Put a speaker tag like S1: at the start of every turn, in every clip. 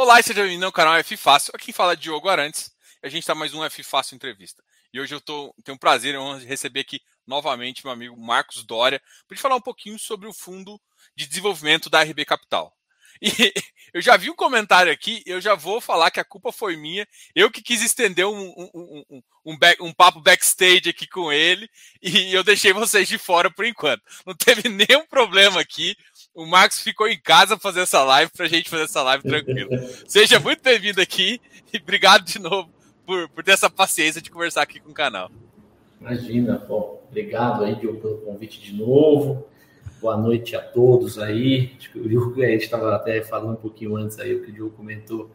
S1: Olá e seja bem-vindo ao canal F Fácil. Aqui fala é Diogo Arantes. E a gente está mais um F Fácil Entrevista. E hoje eu tô, tenho um prazer em receber aqui novamente meu amigo Marcos Dória para falar um pouquinho sobre o fundo de desenvolvimento da RB Capital. E eu já vi um comentário aqui, eu já vou falar que a culpa foi minha. Eu que quis estender um, um, um, um, back, um papo backstage aqui com ele e eu deixei vocês de fora por enquanto. Não teve nenhum problema aqui. O Marcos ficou em casa fazer essa live para a gente fazer essa live tranquilo. Seja muito bem-vindo aqui e obrigado de novo por, por ter essa paciência de conversar aqui com o canal.
S2: Imagina, bom, obrigado aí, Diogo, pelo convite de novo. Boa noite a todos aí. Acho que o Diogo, a gente estava até falando um pouquinho antes aí, o que o Diogo comentou.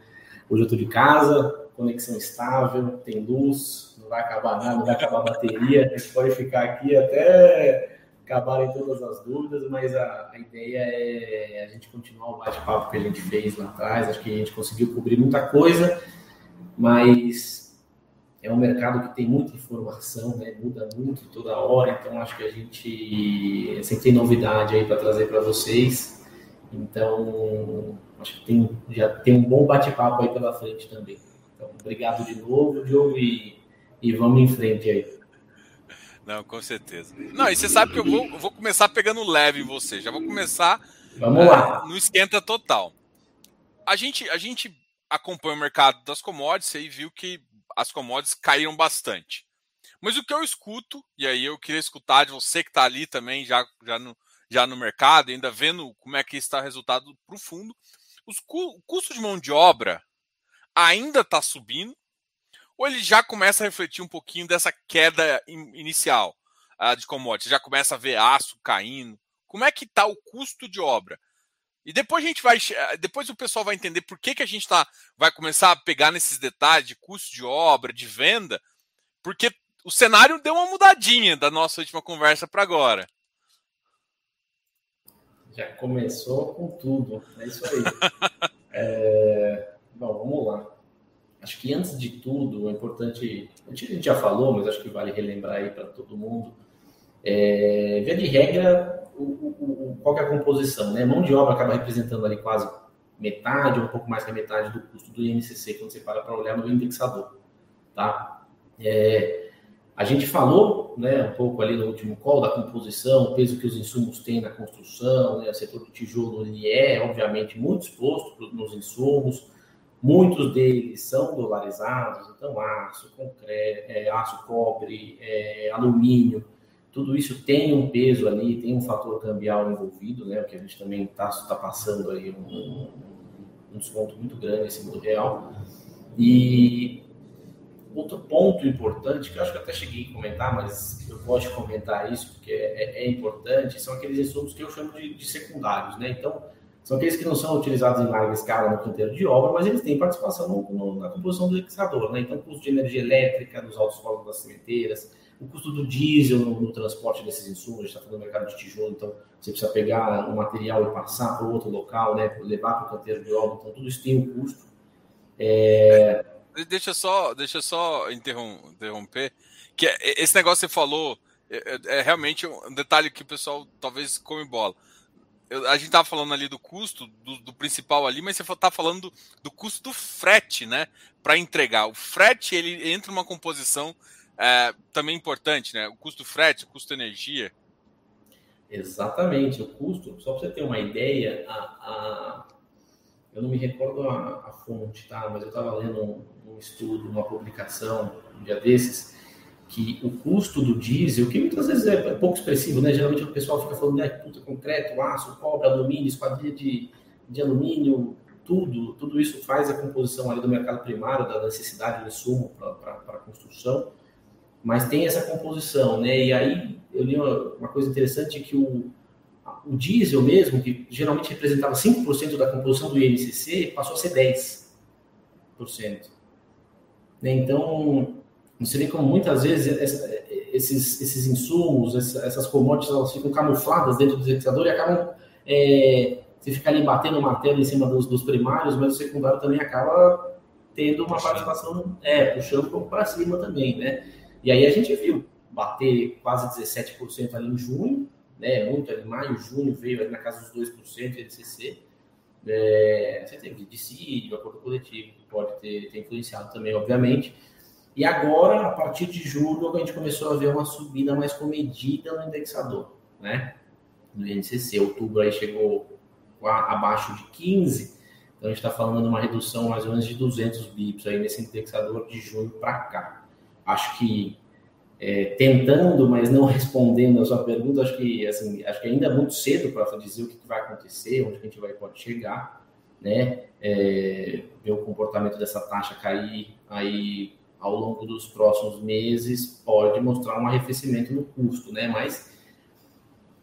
S2: Hoje eu estou de casa, conexão estável, tem luz, não vai acabar nada, não vai acabar a bateria. A gente pode ficar aqui até acabarem todas as dúvidas, mas a, a ideia é a gente continuar o bate-papo que a gente fez lá atrás. Acho que a gente conseguiu cobrir muita coisa, mas é um mercado que tem muita informação, né? muda muito toda hora, então acho que a gente sempre tem novidade aí para trazer para vocês. Então, acho que tem, já tem um bom bate-papo aí pela frente também. Então, obrigado de novo, Diogo, e, e vamos em frente aí.
S1: Não, com certeza. Não, e você sabe que eu vou, vou começar pegando leve em você. Já vou começar
S2: Vamos lá.
S1: Uh, no esquenta total. A gente, a gente acompanha o mercado das commodities e viu que as commodities caíram bastante. Mas o que eu escuto, e aí eu queria escutar de você que está ali também, já, já, no, já no mercado, ainda vendo como é que está o resultado para o fundo, os, o custo de mão de obra ainda está subindo, ou ele já começa a refletir um pouquinho dessa queda in, inicial uh, de commodities? Já começa a ver aço caindo? Como é que está o custo de obra? E depois a gente vai. Eh, depois o pessoal vai entender por que, que a gente tá, vai começar a pegar nesses detalhes de custo de obra, de venda, porque o cenário deu uma mudadinha da nossa última conversa para agora.
S2: Já começou com tudo. É isso aí. é... Bom, vamos lá. Acho que antes de tudo, é importante. A gente já falou, mas acho que vale relembrar aí para todo mundo. É... Via de regra, o, o, qual é a composição, né? Mão de obra acaba representando ali quase metade ou um pouco mais que a metade do custo do INCC quando você para para olhar no indexador, tá? É, a gente falou, né, um pouco ali no último call da composição, o peso que os insumos têm na construção, né, o setor do tijolo ele é, obviamente, muito exposto nos insumos, muitos deles são dolarizados, então aço, concreto, é, aço, cobre, é, alumínio, tudo isso tem um peso ali, tem um fator cambial envolvido, né? O que a gente também está tá passando aí um, um desconto muito grande esse mundo real. E outro ponto importante, que eu acho que até cheguei a comentar, mas eu gosto de comentar isso porque é, é importante, são aqueles insumos que eu chamo de, de, secundários, né? Então, são aqueles que não são utilizados em larga escala no canteiro de obra, mas eles têm participação no, no, na composição do fixador, né? Então, custo de energia elétrica nos altos solos das cemiteiras, o custo do diesel no, no transporte desses insumos, a gente está falando do mercado de tijolo, então você precisa pegar um material e passar para outro local, né, levar para o canteiro de obra, então tudo isso tem um custo.
S1: É... Deixa só, deixa só interromper, que é, esse negócio que você falou é, é, é, realmente um detalhe que o pessoal talvez come bola. Eu, a gente estava falando ali do custo do, do, principal ali, mas você está falando do, do, custo do frete, né, para entregar. O frete ele entra numa composição é, também importante, né? O custo frete, o custo energia.
S2: Exatamente, o custo, só para você ter uma ideia, a, a, eu não me recordo a, a fonte, tá? Mas eu estava lendo um, um, estudo, uma publicação um dia desses, que o custo do diesel, que muitas vezes é pouco expressivo, né? Geralmente o pessoal fica falando, né, puta, concreto, aço, cobre, alumínio, esquadrilha de, de alumínio, tudo, tudo isso faz a composição ali do mercado primário, da necessidade de insumo para a construção mas tem essa composição, né? E aí eu li uma, uma coisa interessante que o, o diesel mesmo, que geralmente representava 5% da composição do INCC, passou a ser 10%. Né? Então, você vê como muitas vezes essa, esses, esses insumos, essas commodities, elas ficam camufladas dentro do indexador e acabam. É, você fica ali batendo o martelo em cima dos, dos primários, mas o secundário também acaba tendo uma participação, é, puxando para cima também, né? E aí a gente viu bater quase 17% ali em junho, né? Muito ali, maio, junho veio ali na casa dos 2% de LCC. É? Você teve dissídio, acordo coletivo, que pode ter, ter influenciado também, obviamente. E agora, a partir de julho, a gente começou a ver uma subida mais comedida no indexador, né? No INCC, outubro aí chegou abaixo de 15, então a gente está falando de uma redução mais ou menos de 200 bips aí nesse indexador de junho para cá. Acho que é, tentando, mas não respondendo a sua pergunta, acho que assim, acho que ainda é muito cedo para dizer o que vai acontecer, onde a gente vai pode chegar, né? É, ver o comportamento dessa taxa cair aí ao longo dos próximos meses pode mostrar um arrefecimento no custo, né? Mas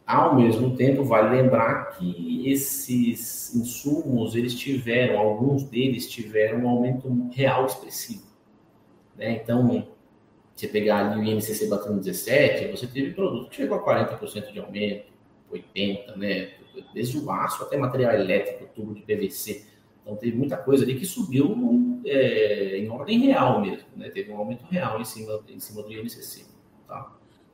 S2: ao mesmo tempo vale lembrar que esses insumos eles tiveram, alguns deles tiveram um aumento real expressivo, né? Então você pegar ali o INCC batendo 17, você teve produto que chegou a 40% de aumento, 80%, né? Desde o aço até material elétrico, tubo de PVC. Então teve muita coisa ali que subiu é, em ordem real mesmo, né? Teve um aumento real em cima, em cima do INCC. Tá?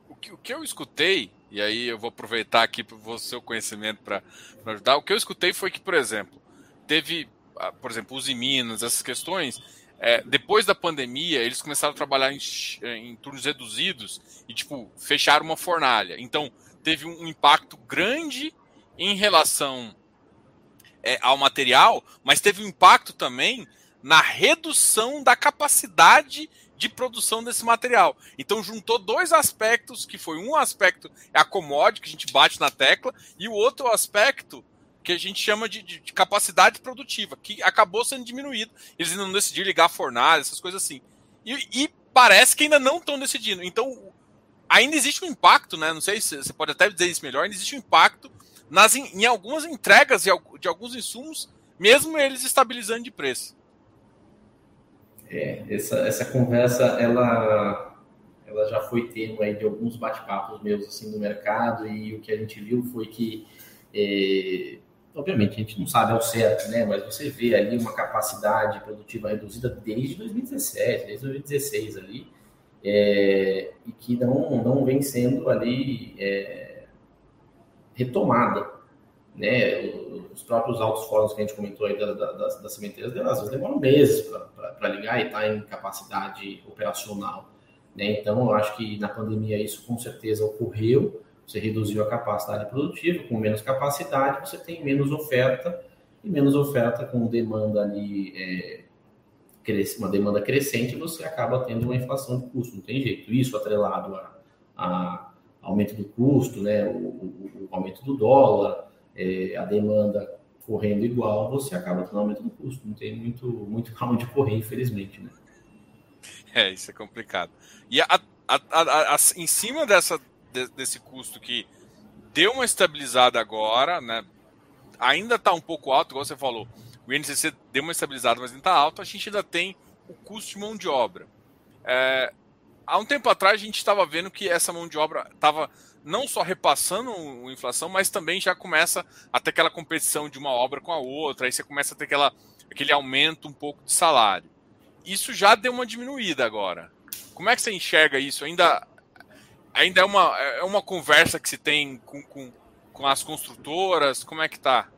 S1: O, que, o que eu escutei, e aí eu vou aproveitar aqui o seu conhecimento para ajudar, o que eu escutei foi que, por exemplo, teve, por exemplo, os Minas, essas questões, é, depois da pandemia, eles começaram a trabalhar em, em, turnos reduzidos e, tipo, fecharam uma fornalha. Então, teve um impacto grande em relação é, ao material, mas teve um impacto também na redução da capacidade de produção desse material. Então juntou dois aspectos, que foi um aspecto é a commodity, que a gente bate na tecla, e o outro aspecto que a gente chama de, de, de, capacidade produtiva, que acabou sendo diminuído. Eles ainda não decidiram ligar a fornalha, essas coisas assim. E, e parece que ainda não estão decidindo. Então, ainda existe um impacto, né? Não sei se você pode até dizer isso melhor, ainda existe um impacto nas, em, algumas entregas de, de alguns insumos, mesmo eles estabilizando de preço.
S2: É, essa, essa conversa, ela, ela já foi tema aí de alguns bate-papos meus assim no mercado e o que a gente viu foi que é, obviamente a gente não sabe ao certo, né? Mas você vê ali uma capacidade produtiva reduzida desde 2017, desde 2016 ali, é, e que não, não vem sendo ali é, retomada, né? Os próprios altos fóruns que a gente comentou aí da, da, das, das cementeiras, às vezes demoram meses para ligar e estar tá em capacidade operacional, né? Então, eu acho que na pandemia isso com certeza ocorreu, você reduziu a capacidade produtiva, com menos capacidade, você tem menos oferta, e menos oferta com demanda ali, é, uma demanda crescente, você acaba tendo uma inflação de custo, não tem jeito. Isso atrelado a, a aumento do custo, né, o, o, o aumento do dólar, é, a demanda correndo igual, você acaba tendo aumento do custo. Não tem muito, muito para onde correr, infelizmente. Né?
S1: É, isso é complicado. E a, a, a, em cima dessa de, desse custo que deu uma estabilizada agora, né? Ainda está um pouco alto, igual você falou. O INCC deu uma estabilizada, mas ainda está alto. A gente ainda tem o custo de mão de obra. É, há um tempo atrás a gente estava vendo que essa mão de obra estava não só repassando a inflação, mas também já começa a ter aquela competição de uma obra com a outra, aí você começa a ter aquela, aquele aumento um pouco de salário. Isso já deu uma diminuída agora. Como é que você enxerga isso? Ainda ainda é uma, é uma conversa que se tem com, com, com as construtoras? Como é que tá?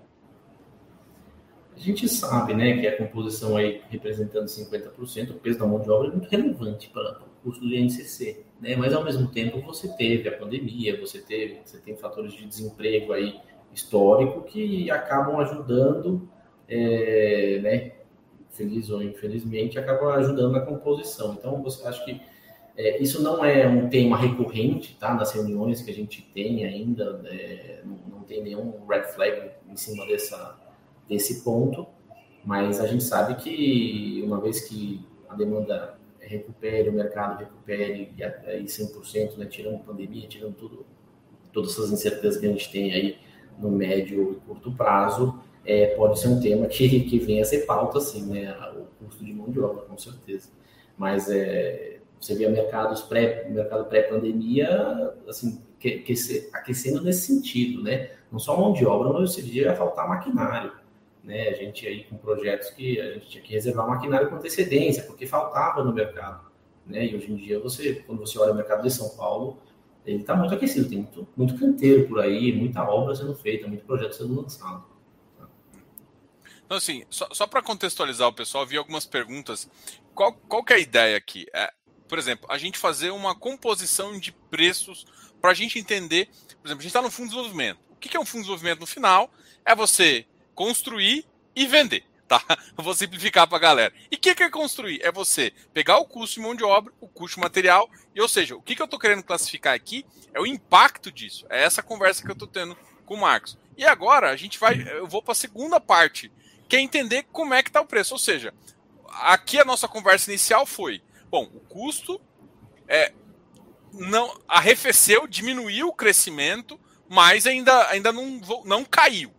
S2: A gente sabe, né, que a composição aí representando 50%, o peso da mão de obra é muito relevante para custo do INCC, né? Mas ao mesmo tempo você teve a pandemia, você teve, você tem fatores de desemprego aí histórico que acabam ajudando, é, né, feliz ou infelizmente, acabam ajudando na composição. Então, você acha que é, isso não é um tema recorrente, tá? Nas reuniões que a gente tem ainda, é, não, não, tem nenhum red flag em cima dessa, desse ponto, mas a gente sabe que uma vez que a demanda recupere, o mercado recupere e aí 100%, né, tirando pandemia, tirando tudo, todas essas incertezas que a gente tem aí no médio e curto prazo, é, pode ser um tema que, que venha a ser pauta, assim, né, o custo de mão de obra, com certeza. Mas é, você via mercados pré, mercado pré-pandemia, assim, que, que, aquecendo nesse sentido, né? Não só mão de obra, mas você via faltar maquinário, né? A gente aí com projetos que a gente tinha que reservar maquinário com antecedência, porque faltava no mercado, né? E hoje em dia você, quando você olha o mercado de São Paulo, ele está muito aquecido, tem muito, muito canteiro por aí, muita obra sendo feita, muito projeto sendo lançado.
S1: Então, assim, só, só para contextualizar o pessoal, vi algumas perguntas. Qual, qual que é a ideia aqui? É, por exemplo, a gente fazer uma composição de preços para a gente entender. Por exemplo, a gente está no fundo de desenvolvimento. O que é um fundo de desenvolvimento no final? É você construir e vender. Tá? vou simplificar para a galera. E o que, que é construir? É você pegar o custo de mão de obra, o custo de material, e ou seja, o que, que eu estou querendo classificar aqui é o impacto disso. É essa conversa que eu estou tendo com o Marcos. E agora a gente vai, eu vou para a segunda parte, que é entender como é que está o preço. Ou seja, aqui a nossa conversa inicial foi, bom, o custo é, não arrefeceu, diminuiu o crescimento, mas ainda, ainda não, não caiu.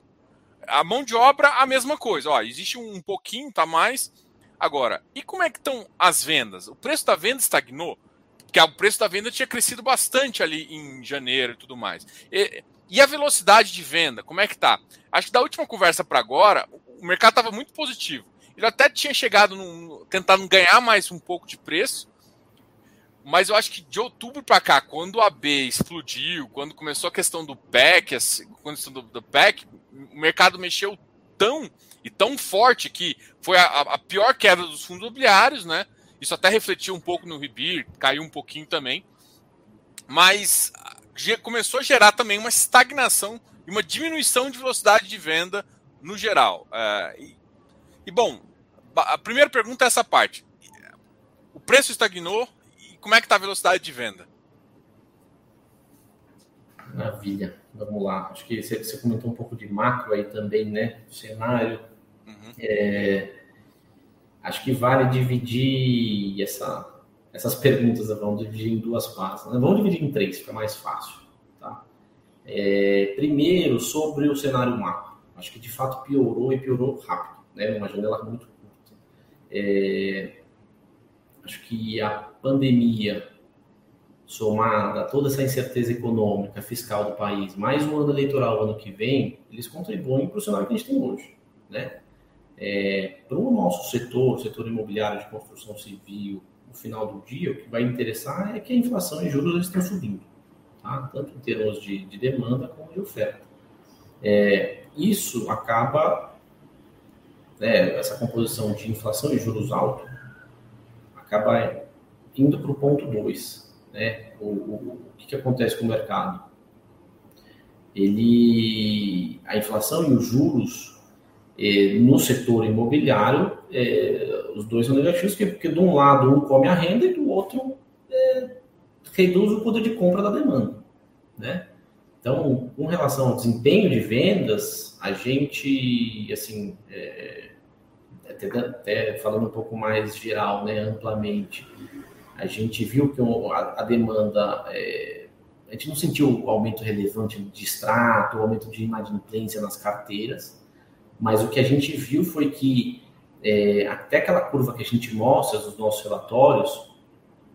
S1: A mão de obra, a mesma coisa. Ó, existe um pouquinho, tá mais. Agora, e como é que estão as vendas? O preço da venda estagnou? Porque o preço da venda tinha crescido bastante ali em janeiro e tudo mais. E, e a velocidade de venda, como é que tá? Acho que da última conversa para agora, o mercado estava muito positivo. Ele até tinha chegado, num, tentando ganhar mais um pouco de preço, mas eu acho que de outubro para cá, quando a B explodiu, quando começou a questão do PEC, a questão do, do PEC, o mercado mexeu tão e tão forte que foi a, a pior queda dos fundos imobiliários, né? Isso até refletiu um pouco no Ribir, caiu um pouquinho também. Mas começou a gerar também uma estagnação e uma diminuição de velocidade de venda no geral. É, e, e, bom, a primeira pergunta é essa parte. O preço estagnou e como é que está a velocidade de venda?
S2: Maravilha, vamos lá. Acho que você, você comentou um pouco de macro aí também, né? O cenário. Uhum. É, acho que vale dividir essa, essas perguntas, vamos dividir em duas partes. Né? Vamos dividir em três, fica mais fácil. Tá? É, primeiro, sobre o cenário macro. Acho que de fato piorou e piorou rápido, né? Uma janela muito curta. É, acho que a pandemia somada a toda essa incerteza econômica, fiscal do país, mais um ano eleitoral ano que vem, eles contribuem para o cenário que a gente tem hoje, né? É, para o nosso setor, setor imobiliário de construção civil, no final do dia, o que vai interessar é que a inflação e juros estão subindo, tá? tanto em termos de, de demanda como de oferta. É, isso acaba, né, essa composição de inflação e juros altos, acaba indo para o ponto 2. Né? O, o, o que, que acontece com o mercado? Ele, a inflação e os juros eh, no setor imobiliário, eh, os dois são negativos, porque, porque de um lado um come a renda e do outro eh, reduz o poder de compra da demanda. Né? Então, com relação ao desempenho de vendas, a gente, assim, é, até, até, falando um pouco mais geral, né, amplamente, a gente viu que a, demanda, é, a gente não sentiu o aumento relevante de extrato, o aumento de inadimplência nas carteiras, mas o que a gente viu foi que é, até aquela curva que a gente mostra nos nossos relatórios,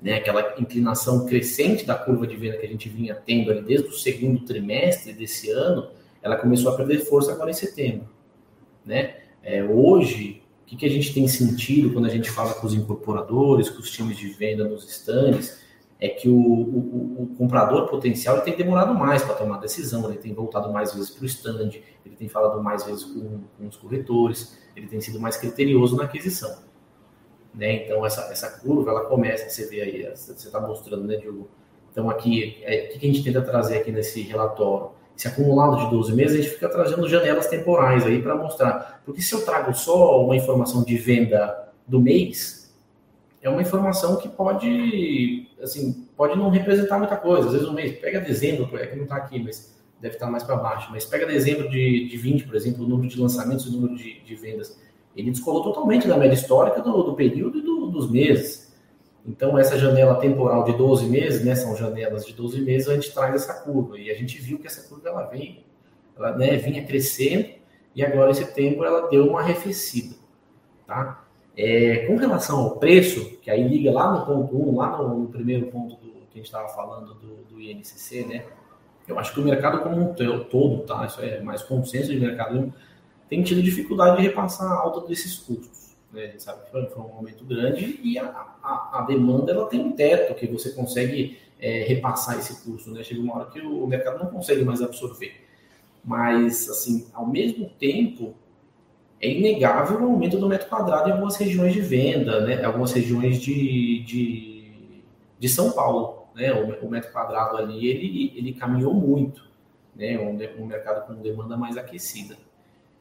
S2: né, aquela inclinação crescente da curva de venda que a gente vinha tendo ali desde o segundo trimestre desse ano, ela começou a perder força agora em setembro. Né? É, hoje, o que, a gente tem sentido quando a gente fala com os incorporadores, com os times de venda nos estandes, é que o, o, o comprador potencial tem demorado mais para tomar decisão, ele tem voltado mais vezes para o stand, ele tem falado mais vezes com, com, os corretores, ele tem sido mais criterioso na aquisição. Né? Então, essa, essa curva, ela começa, você vê aí, você está mostrando, né, Diogo? Então, aqui, é, o que a gente tenta trazer aqui nesse relatório? Esse acumulado de 12 meses, a gente fica trazendo janelas temporais aí para mostrar. Porque se eu trago só uma informação de venda do mês, é uma informação que pode, assim, pode não representar muita coisa. Às vezes um mês, pega dezembro, é que não está aqui, mas deve estar mais para baixo, mas pega dezembro de, de 20, por exemplo, o número de lançamentos e o número de, de vendas. Ele descolou totalmente da média histórica do, do período e do, dos meses. Então, essa janela temporal de 12 meses, né, são janelas de 12 meses, a gente traz essa curva. E a gente viu que essa curva ela vem, ela né, vinha crescendo, e agora em setembro ela deu uma arrefecida. Tá? É, com relação ao preço, que aí liga lá no ponto 1, lá no, no primeiro ponto do, que a gente estava falando do, do, INCC, né? Eu acho que o mercado como um todo, tá? Isso é mais consenso de mercado, tem tido dificuldade de repassar a alta desses custos. Né? A gente sabe que foi, foi um aumento grande e a, a, a, demanda ela tem um teto que você consegue é, repassar esse custo, né? Chega uma hora que o mercado não consegue mais absorver. Mas, assim, ao mesmo tempo, é inegável o aumento do metro quadrado em algumas regiões de venda, né? algumas regiões de, de, de São Paulo. Né? O, o, metro quadrado ali ele, ele caminhou muito, né? um, um mercado com demanda mais aquecida.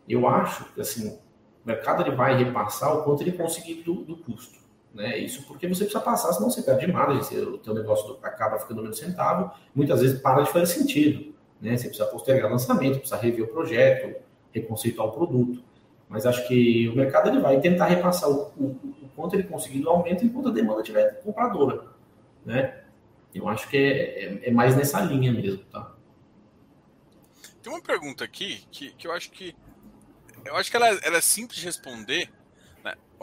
S2: Eu acho que assim, o mercado ele vai repassar o quanto ele conseguir do, do custo. Né? Isso porque você precisa passar, senão você perde margem, o teu negócio acaba ficando menos rentável, muitas vezes para de fazer sentido. Né? Você precisa postergar lançamento, precisa rever o projeto, reconceituar o produto. Mas acho que o mercado ele vai tentar repassar o, o, o quanto ele conseguir do aumento enquanto a demanda tiver compradora. Né? Eu acho que é, é, é, mais nessa linha mesmo. Tá?
S1: Tem uma pergunta aqui que, que eu acho que eu acho que ela, ela é simples de responder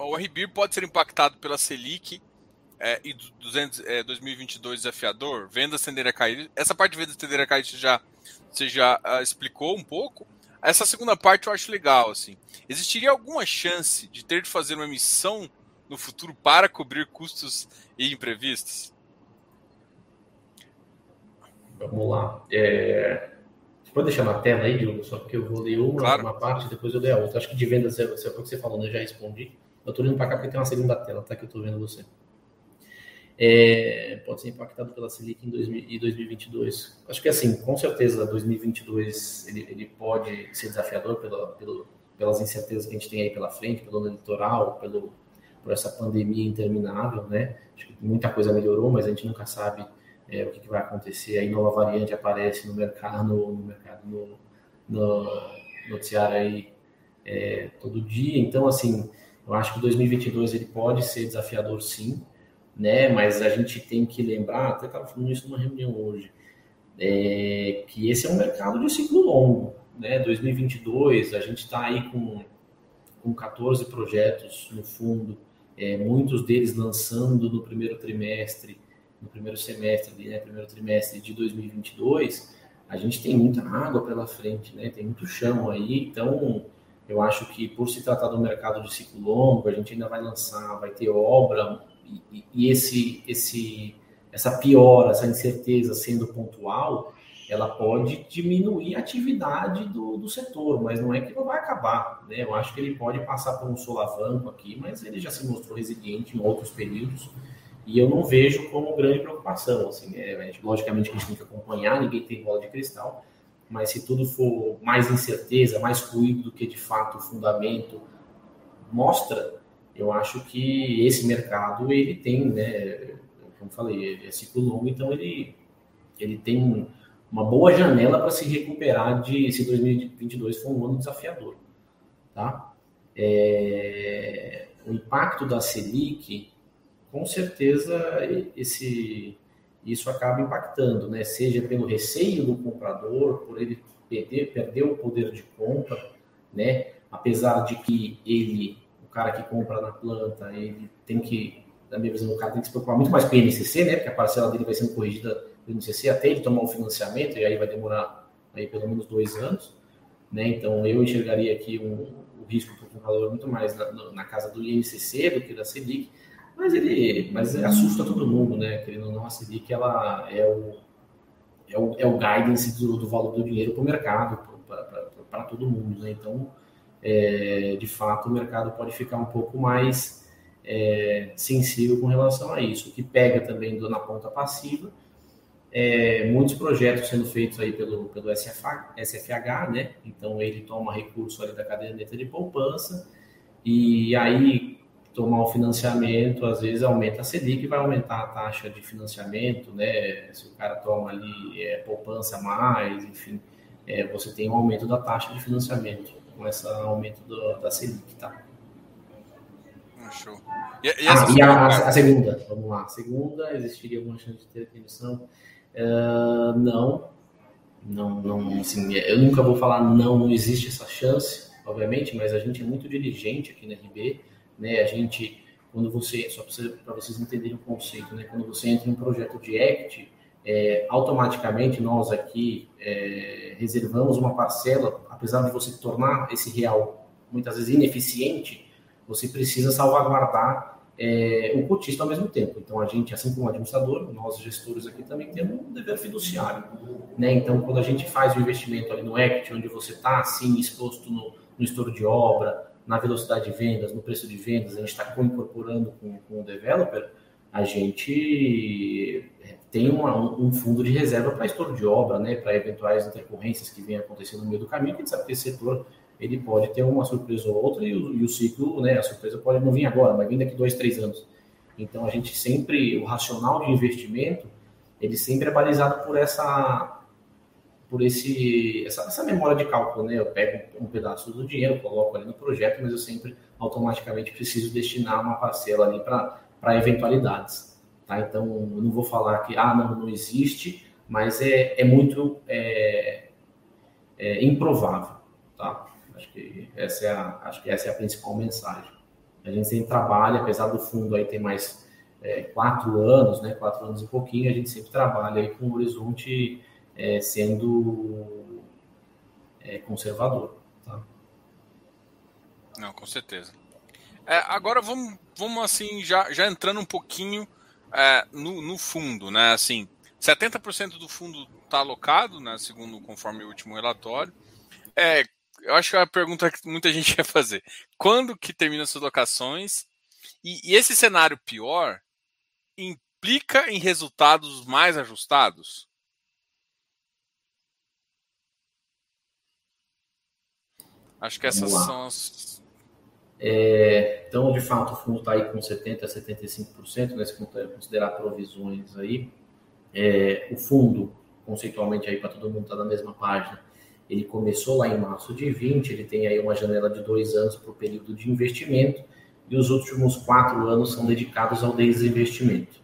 S1: o RBIR pode ser impactado pela Selic é, e 200, é, 2022 desafiador, vendas tenderem a cair. Essa parte de vendas tenderem a cair você já, você já uh, explicou um pouco. Essa segunda parte eu acho legal. Assim. Existiria alguma chance de ter de fazer uma emissão no futuro para cobrir custos e imprevistos?
S2: Vamos lá. É... Pode deixar na tela aí, Diogo, só porque eu vou ler uma, claro. uma parte depois eu ler a outra. Acho que de vendas, é, é o que você falou, né? eu já respondi. Eu estou olhando para cá porque tem uma segunda tela, tá? Que eu estou vendo você. É, pode ser impactado pela Selic em 2022. Acho que assim, com certeza 2022 ele, ele pode ser desafiador pela, pelo, pelas incertezas que a gente tem aí pela frente, pelo eleitoral, pelo, por essa pandemia interminável, né? Acho que muita coisa melhorou, mas a gente nunca sabe é, o que, que, vai acontecer. Aí nova variante aparece no mercado, no, mercado, no, no noticiário aí é, todo dia. Então, assim, eu acho que 2022 ele pode ser desafiador sim, né? Mas a gente tem que lembrar, até estava falando isso numa reunião hoje, é, que esse é um mercado de ciclo longo, né? 2022 a gente está aí com, com 14 projetos no fundo, é, muitos deles lançando no primeiro trimestre, no primeiro semestre, né? Primeiro trimestre de 2022. A gente tem muita água pela frente, né? Tem muito chão aí, então eu acho que por se tratar do mercado de ciclo longo, a gente ainda vai lançar, vai ter obra e, e esse, esse, essa piora, essa incerteza sendo pontual, ela pode diminuir a atividade do, do setor, mas não é que não vai acabar. Né? Eu acho que ele pode passar por um solavanco aqui, mas ele já se mostrou resiliente em outros períodos e eu não vejo como grande preocupação. Assim, é, logicamente que a gente tem que acompanhar, ninguém tem bola de cristal, mas se tudo for mais incerteza, mais ruído do que de fato o fundamento mostra, eu acho que esse mercado ele tem, né, como falei, é ciclo longo, então ele ele tem uma boa janela para se recuperar de se 2022 for um ano desafiador, tá? É, o impacto da Selic, com certeza esse isso acaba impactando, né? Seja pelo receio do comprador, por ele perder, perder o poder de compra, né? Apesar de que ele, o cara que compra na planta, ele tem que, na minha visão, o cara tem que se preocupar muito mais com o INCC, né? Porque a parcela dele vai sendo corrigida pelo INCC até ele tomar o financiamento, e aí vai demorar aí pelo menos dois anos, né? Então eu enxergaria aqui um, o risco para o comprador muito mais na, na casa do INCC do que da Selic, mas ele mas assusta todo mundo, né? Querendo ou não, a Selic ela é o, é o, é o guidance do, do valor do dinheiro para o mercado, para todo mundo, né? Então, é, de fato, o mercado pode ficar um pouco mais é, sensível com relação a isso. O que pega também na ponta passiva, é, muitos projetos sendo feitos aí pelo, pelo SFH, SFH, né? Então, ele toma recurso ali da caderneta de poupança e aí tomar o financiamento, às vezes aumenta a Selic, vai aumentar a taxa de financiamento, né? Se o cara toma ali é, poupança mais, enfim, é, você tem um aumento da taxa de financiamento com esse aumento do, da Selic, tá?
S1: Ah, show.
S2: E, e, ah, e a, a, segunda, vamos lá. A segunda, existiria alguma chance de ter demissão? Uh, não, não, não, assim, eu nunca vou falar não, não existe essa chance, obviamente, mas a gente é muito diligente aqui na RB, né? A gente, quando você, só para vocês entenderem o conceito, né? Quando você entra em um projeto de equity, é, automaticamente nós aqui é, reservamos uma parcela, apesar de você tornar esse real muitas vezes ineficiente, você precisa salvaguardar é, o cotista ao mesmo tempo. Então a gente, assim como administrador, nós gestores aqui também temos um dever fiduciário. Né? Então quando a gente faz o investimento ali no equity, onde você está assim exposto no, no estouro de obra, na velocidade de vendas, no preço de vendas, a gente está incorporando com, com o developer, a gente tem uma, um fundo de reserva para estouro de obra, né, para eventuais intercorrências que venham acontecendo no meio do caminho, que a gente sabe que esse setor ele pode ter uma surpresa ou outra e o, e o ciclo, né, a surpresa pode não vir agora, mas vir daqui dois, três anos. Então a gente sempre, o racional de investimento, ele sempre é balizado por essa por esse essa, essa memória de cálculo, né? Eu pego um pedaço do dinheiro, coloco ali no projeto, mas eu sempre automaticamente preciso destinar uma parcela ali para eventualidades, tá? Então eu não vou falar que ah não não existe, mas é, é muito é, é improvável, tá? Acho que essa é a acho que essa é a principal mensagem. A gente sempre trabalha, apesar do fundo aí ter mais é, quatro anos, né? Quatro anos e pouquinho, a gente sempre trabalha aí com o horizonte é, sendo é, conservador. Tá?
S1: Não, com certeza. É, agora vamos, vamos assim, já, já entrando um pouquinho é, no, no fundo, né? Assim, 70% do fundo está alocado, né? Segundo conforme o último relatório. É, eu acho que é a pergunta que muita gente quer fazer. Quando que terminam essas locações? E, e esse cenário pior implica em resultados mais ajustados? Acho que essas são as.
S2: É, então, de fato, o fundo está aí com 70% a 75%, né, se considerar provisões aí. É, o fundo, conceitualmente aí para todo mundo estar tá na mesma página, ele começou lá em março de 20, ele tem aí uma janela de dois anos para o período de investimento e os últimos quatro anos são dedicados ao desinvestimento.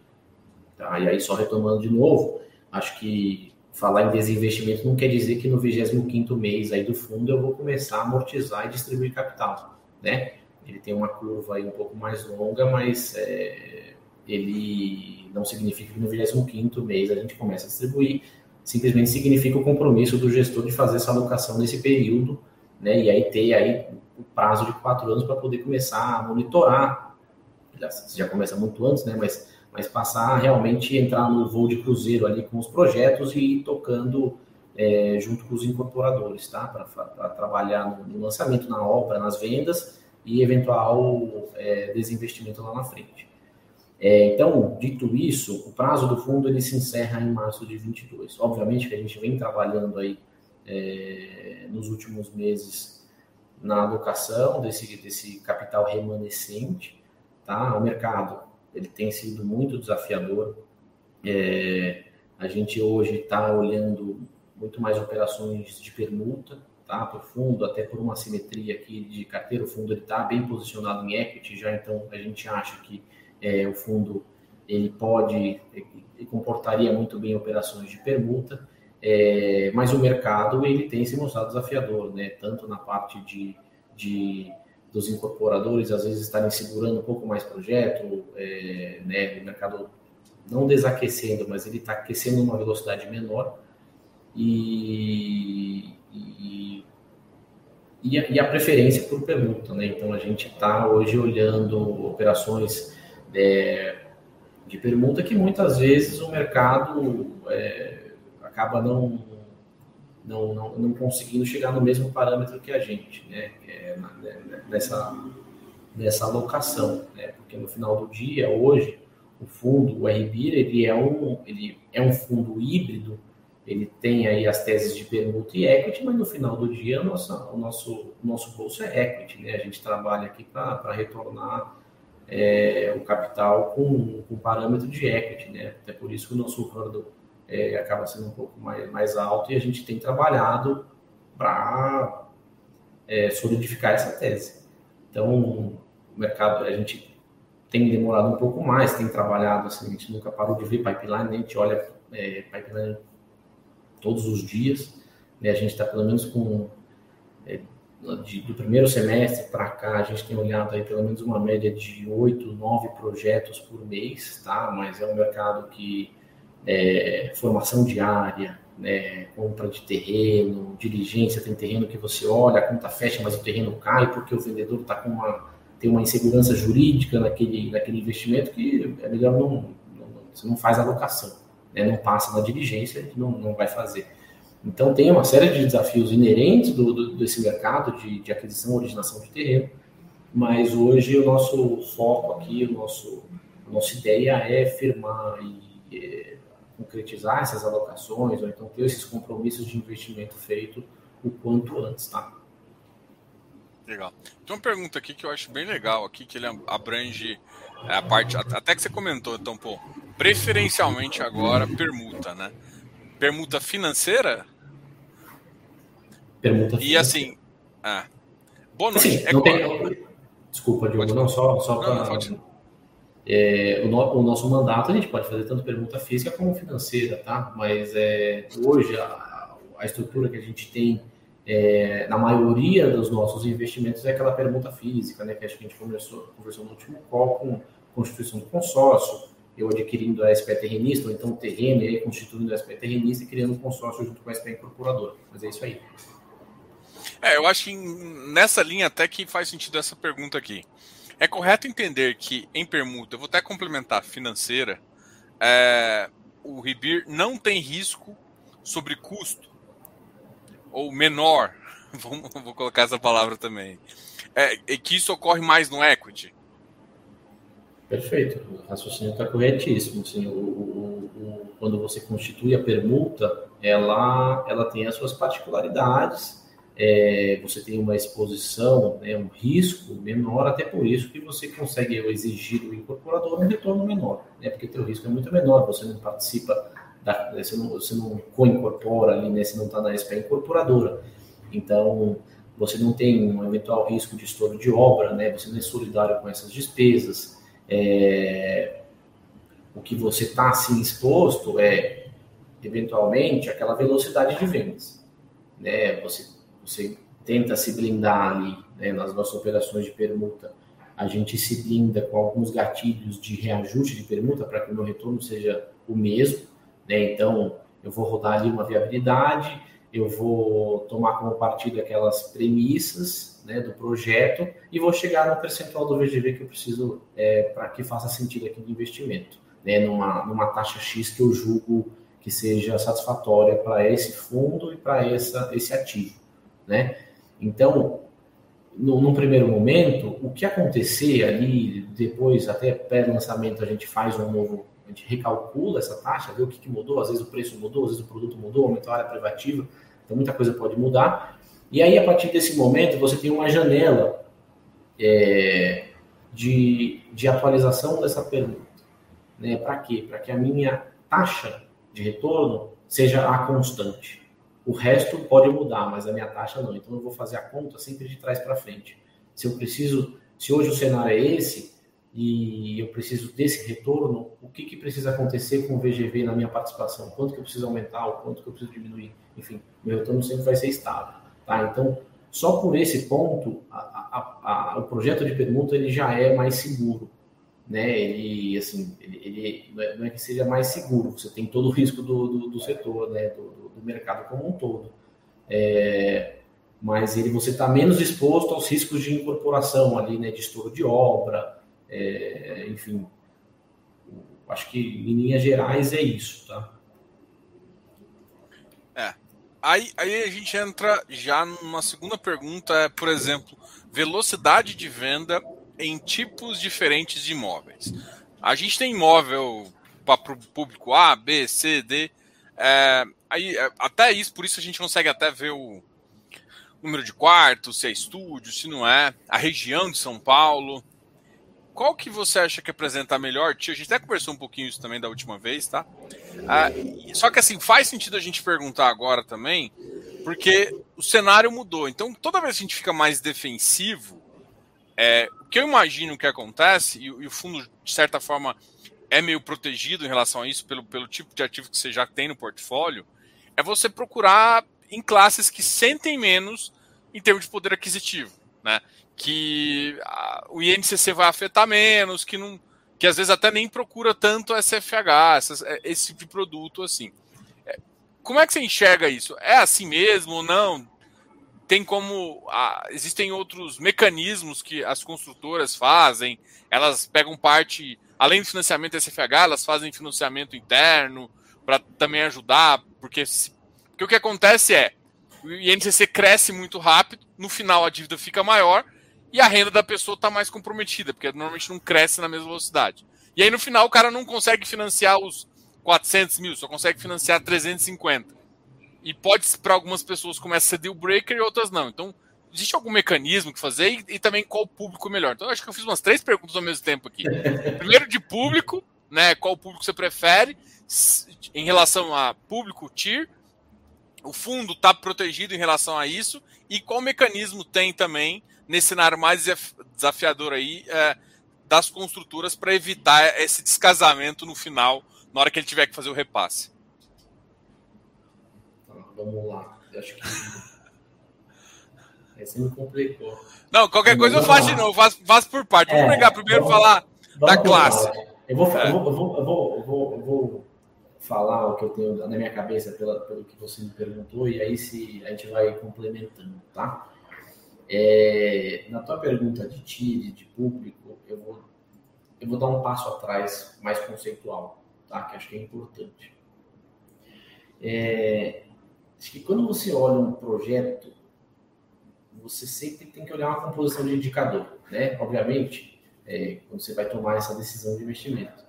S2: Tá? E aí, só retomando de novo, acho que falar em desinvestimento não quer dizer que no 25º mês aí do fundo eu vou começar a amortizar e distribuir capital, né? Ele tem uma curva aí um pouco mais longa, mas é, ele não significa que no 25º mês a gente começa a distribuir, simplesmente significa o compromisso do gestor de fazer essa alocação nesse período, né? E aí ter aí o prazo de quatro anos para poder começar a monitorar, já, já começa muito antes, né? Mas mas passar a realmente entrar no voo de cruzeiro ali com os projetos e ir tocando é, junto com os incorporadores, tá? Para trabalhar no, lançamento, na obra, nas vendas e eventual é, desinvestimento lá na frente. É, então, dito isso, o prazo do fundo ele se encerra em março de 22. Obviamente que a gente vem trabalhando aí é, nos últimos meses na alocação desse, desse capital remanescente, tá? O mercado ele tem sido muito desafiador. É, a gente hoje está olhando muito mais operações de permuta, tá? Para o fundo, até por uma simetria aqui de carteira, o fundo está bem posicionado em equity, já então a gente acha que é, o fundo ele pode e comportaria muito bem operações de permuta, é, mas o mercado ele tem se mostrado desafiador, né? Tanto na parte de, de dos incorporadores às vezes estarem segurando um pouco mais projeto, é, né, o mercado não desaquecendo, mas ele está aquecendo numa velocidade menor e, e, e, a, e, a, preferência por permuta, né? Então a gente está hoje olhando operações é, de permuta que muitas vezes o mercado é, acaba não não, não, não conseguindo chegar no mesmo parâmetro que a gente, né? É, né, nessa, nessa alocação, né? Porque no final do dia, hoje, o fundo, o RBIR, ele é um, ele é um fundo híbrido, ele tem aí as teses de permuta e equity, mas no final do dia, nossa, o nosso, nosso bolso é equity, né? A gente trabalha aqui para retornar é, o capital com, com parâmetro de equity, né? Até por isso que o nosso hurdle é, acaba sendo um pouco mais, mais alto e a gente tem trabalhado para é, solidificar essa tese. Então, o mercado, a gente tem demorado um pouco mais, tem trabalhado, assim, a gente nunca parou de ver pipeline, a gente olha é, pipeline todos os dias, né? a gente está pelo menos com é, de, do primeiro semestre para cá, a gente tem olhado aí pelo menos uma média de oito, nove projetos por mês, tá? Mas é um mercado que é, formação diária, né, compra de terreno, diligência, tem terreno que você olha, a conta fecha, mas o terreno cai porque o vendedor está com uma tem uma insegurança jurídica naquele, naquele investimento que é melhor não, não você não faz alocação, né, não passa na diligência, não, não vai fazer. Então tem uma série de desafios inerentes do, do desse mercado de, de aquisição originação de terreno, mas hoje o nosso foco aqui, o nosso, a nossa ideia é firmar e é, concretizar essas alocações, ou então ter esses compromissos de investimento feito o quanto antes, tá?
S1: Legal. Tem uma pergunta aqui que eu acho bem legal aqui, que ele abrange é, a parte, até que você comentou, então, pô, preferencialmente agora permuta, né? Permuta financeira?
S2: Permuta
S1: financeira. E assim, é.
S2: Boa noite. Assim, é não tem... Desculpa, Diogo, não, só, só para... É, o, no, o, nosso mandato a gente pode fazer tanto pergunta física como financeira, tá? Mas é, hoje a, a estrutura que a gente tem é, na maioria dos nossos investimentos é aquela pergunta física, né, que acho que a gente conversou, conversou no último call com constituição do consórcio, eu adquirindo a SP terrenista, ou então terreno, e aí constituindo a SP terrenista e criando um consórcio junto com a SP incorporadora. Mas é isso aí.
S1: É, eu acho que nessa linha até que faz sentido essa pergunta aqui. É correto entender que em permuta, vou até complementar financeira, é, o RIBIR não tem risco sobre custo ou menor, vou colocar essa palavra também, é, é que isso ocorre mais no equity?
S2: Perfeito, o raciocínio está corretíssimo. Assim, o, o, o, quando você constitui a permuta, ela, ela tem as suas particularidades, é, você tem uma exposição, né, um risco menor, até por isso que você consegue exigir do incorporador um retorno menor, né, porque o risco é muito menor, você não participa da, você não, você não co-incorpora ali, né? Você não está na SPA incorporadora. Então, você não tem um eventual risco de estouro de obra, né? Você não é solidário com essas despesas. É... O que você está assim exposto é, eventualmente, aquela velocidade de vendas. Né? Você, você tenta se blindar ali né? nas nossas operações de permuta. A gente se blinda com alguns gatilhos de reajuste de permuta para que o meu retorno seja o mesmo. Né? Então, eu vou rodar ali uma viabilidade, eu vou tomar como partido aquelas premissas né, do projeto e vou chegar no percentual do VGV que eu preciso é, para que faça sentido aqui de investimento, né, numa, numa taxa X que eu julgo que seja satisfatória para esse fundo e para esse ativo. Né? Então, no, primeiro momento, o que acontecer ali, depois, até pré-lançamento, a gente faz um novo a gente recalcula essa taxa, vê o que, que mudou, às vezes o preço mudou, às vezes o produto mudou, aumentou a área privativa, então muita coisa pode mudar. E aí, a partir desse momento, você tem uma janela é, de, de atualização dessa pergunta. Né? Para quê? Para que a minha taxa de retorno seja a constante. O resto pode mudar, mas a minha taxa não. Então eu vou fazer a conta sempre de trás para frente. Se eu preciso, se hoje o cenário é esse, e eu preciso desse retorno, o que, que precisa acontecer com o VGV na minha participação? Quanto que eu preciso aumentar, o quanto que eu preciso diminuir? Enfim, meu retorno sempre vai ser estável. Tá? Então, só por esse ponto, a, a, a, o projeto de permuta ele já é mais seguro. Né? Ele, assim, ele, ele não, é, não, é, que seja mais seguro, você tem todo o risco do, do, do setor, né? do, do, mercado como um todo. É, mas ele, você está menos exposto aos riscos de incorporação ali, né? de estouro de obra, é, enfim, acho que em linhas gerais é isso, tá?
S1: É. Aí, aí a gente entra já numa segunda pergunta, é, por exemplo, velocidade de venda em tipos diferentes de imóveis. A gente tem imóvel para o público A, B, C, D. É, aí, é, até isso, por isso a gente consegue até ver o número de quartos, se é estúdio, se não é, a região de São Paulo qual que você acha que apresenta melhor tio? A gente até conversou um pouquinho isso também da última vez, tá? Ah, só que assim, faz sentido a gente perguntar agora também, porque o cenário mudou. Então, toda vez que a gente fica mais defensivo, é, o que eu imagino que acontece, e, e, o fundo, de certa forma, é meio protegido em relação a isso, pelo, pelo tipo de ativo que você já tem no portfólio, é você procurar em classes que sentem menos em termos de poder aquisitivo, né? que a, o INCC vai afetar menos, que não que às vezes até nem procura tanto SFH, essas, é, esse tipo de produto assim. É, como é que você enxerga isso? É assim mesmo ou não? Tem como. Ah, existem outros mecanismos que as construtoras fazem, elas pegam parte, além do financiamento SFH, elas fazem financiamento interno para também ajudar, porque, porque o que acontece é o INCC cresce muito rápido, no final a dívida fica maior e a renda da pessoa está mais comprometida, porque normalmente não cresce na mesma velocidade. E aí no final o cara não consegue financiar os 400 mil, só consegue financiar 350. E pode, para algumas pessoas, começa a ser deal breaker e outras não. Então, existe algum mecanismo que fazer e, e também qual público melhor? Então, acho que eu fiz umas três perguntas ao mesmo tempo aqui. Primeiro de público, né? Qual público você prefere em relação a público tier? O fundo está protegido em relação a isso e qual mecanismo tem também nesse cenário mais desafiador aí é, das construtoras para evitar esse descasamento no final, na hora que ele tiver que fazer o repasse?
S2: Tá, vamos lá. Eu acho que esse me complicou.
S1: Não, qualquer vamos coisa eu faço de novo, faço, faço por parte. Vamos é, pegar primeiro vamos, falar vamos da classe.
S2: Eu vou, é. eu, vou, eu, vou, eu, vou, eu, vou, eu vou falar o que eu tenho na minha cabeça pela, pelo que você me perguntou e aí se a gente vai complementando, tá? É, na tua pergunta de tire, de público, eu vou, eu vou dar um passo atrás mais conceitual, tá? Que acho que é importante. É, acho que quando você olha um projeto, você sempre tem que olhar uma composição de indicador, né? Obviamente, é, quando você vai tomar essa decisão de investimento.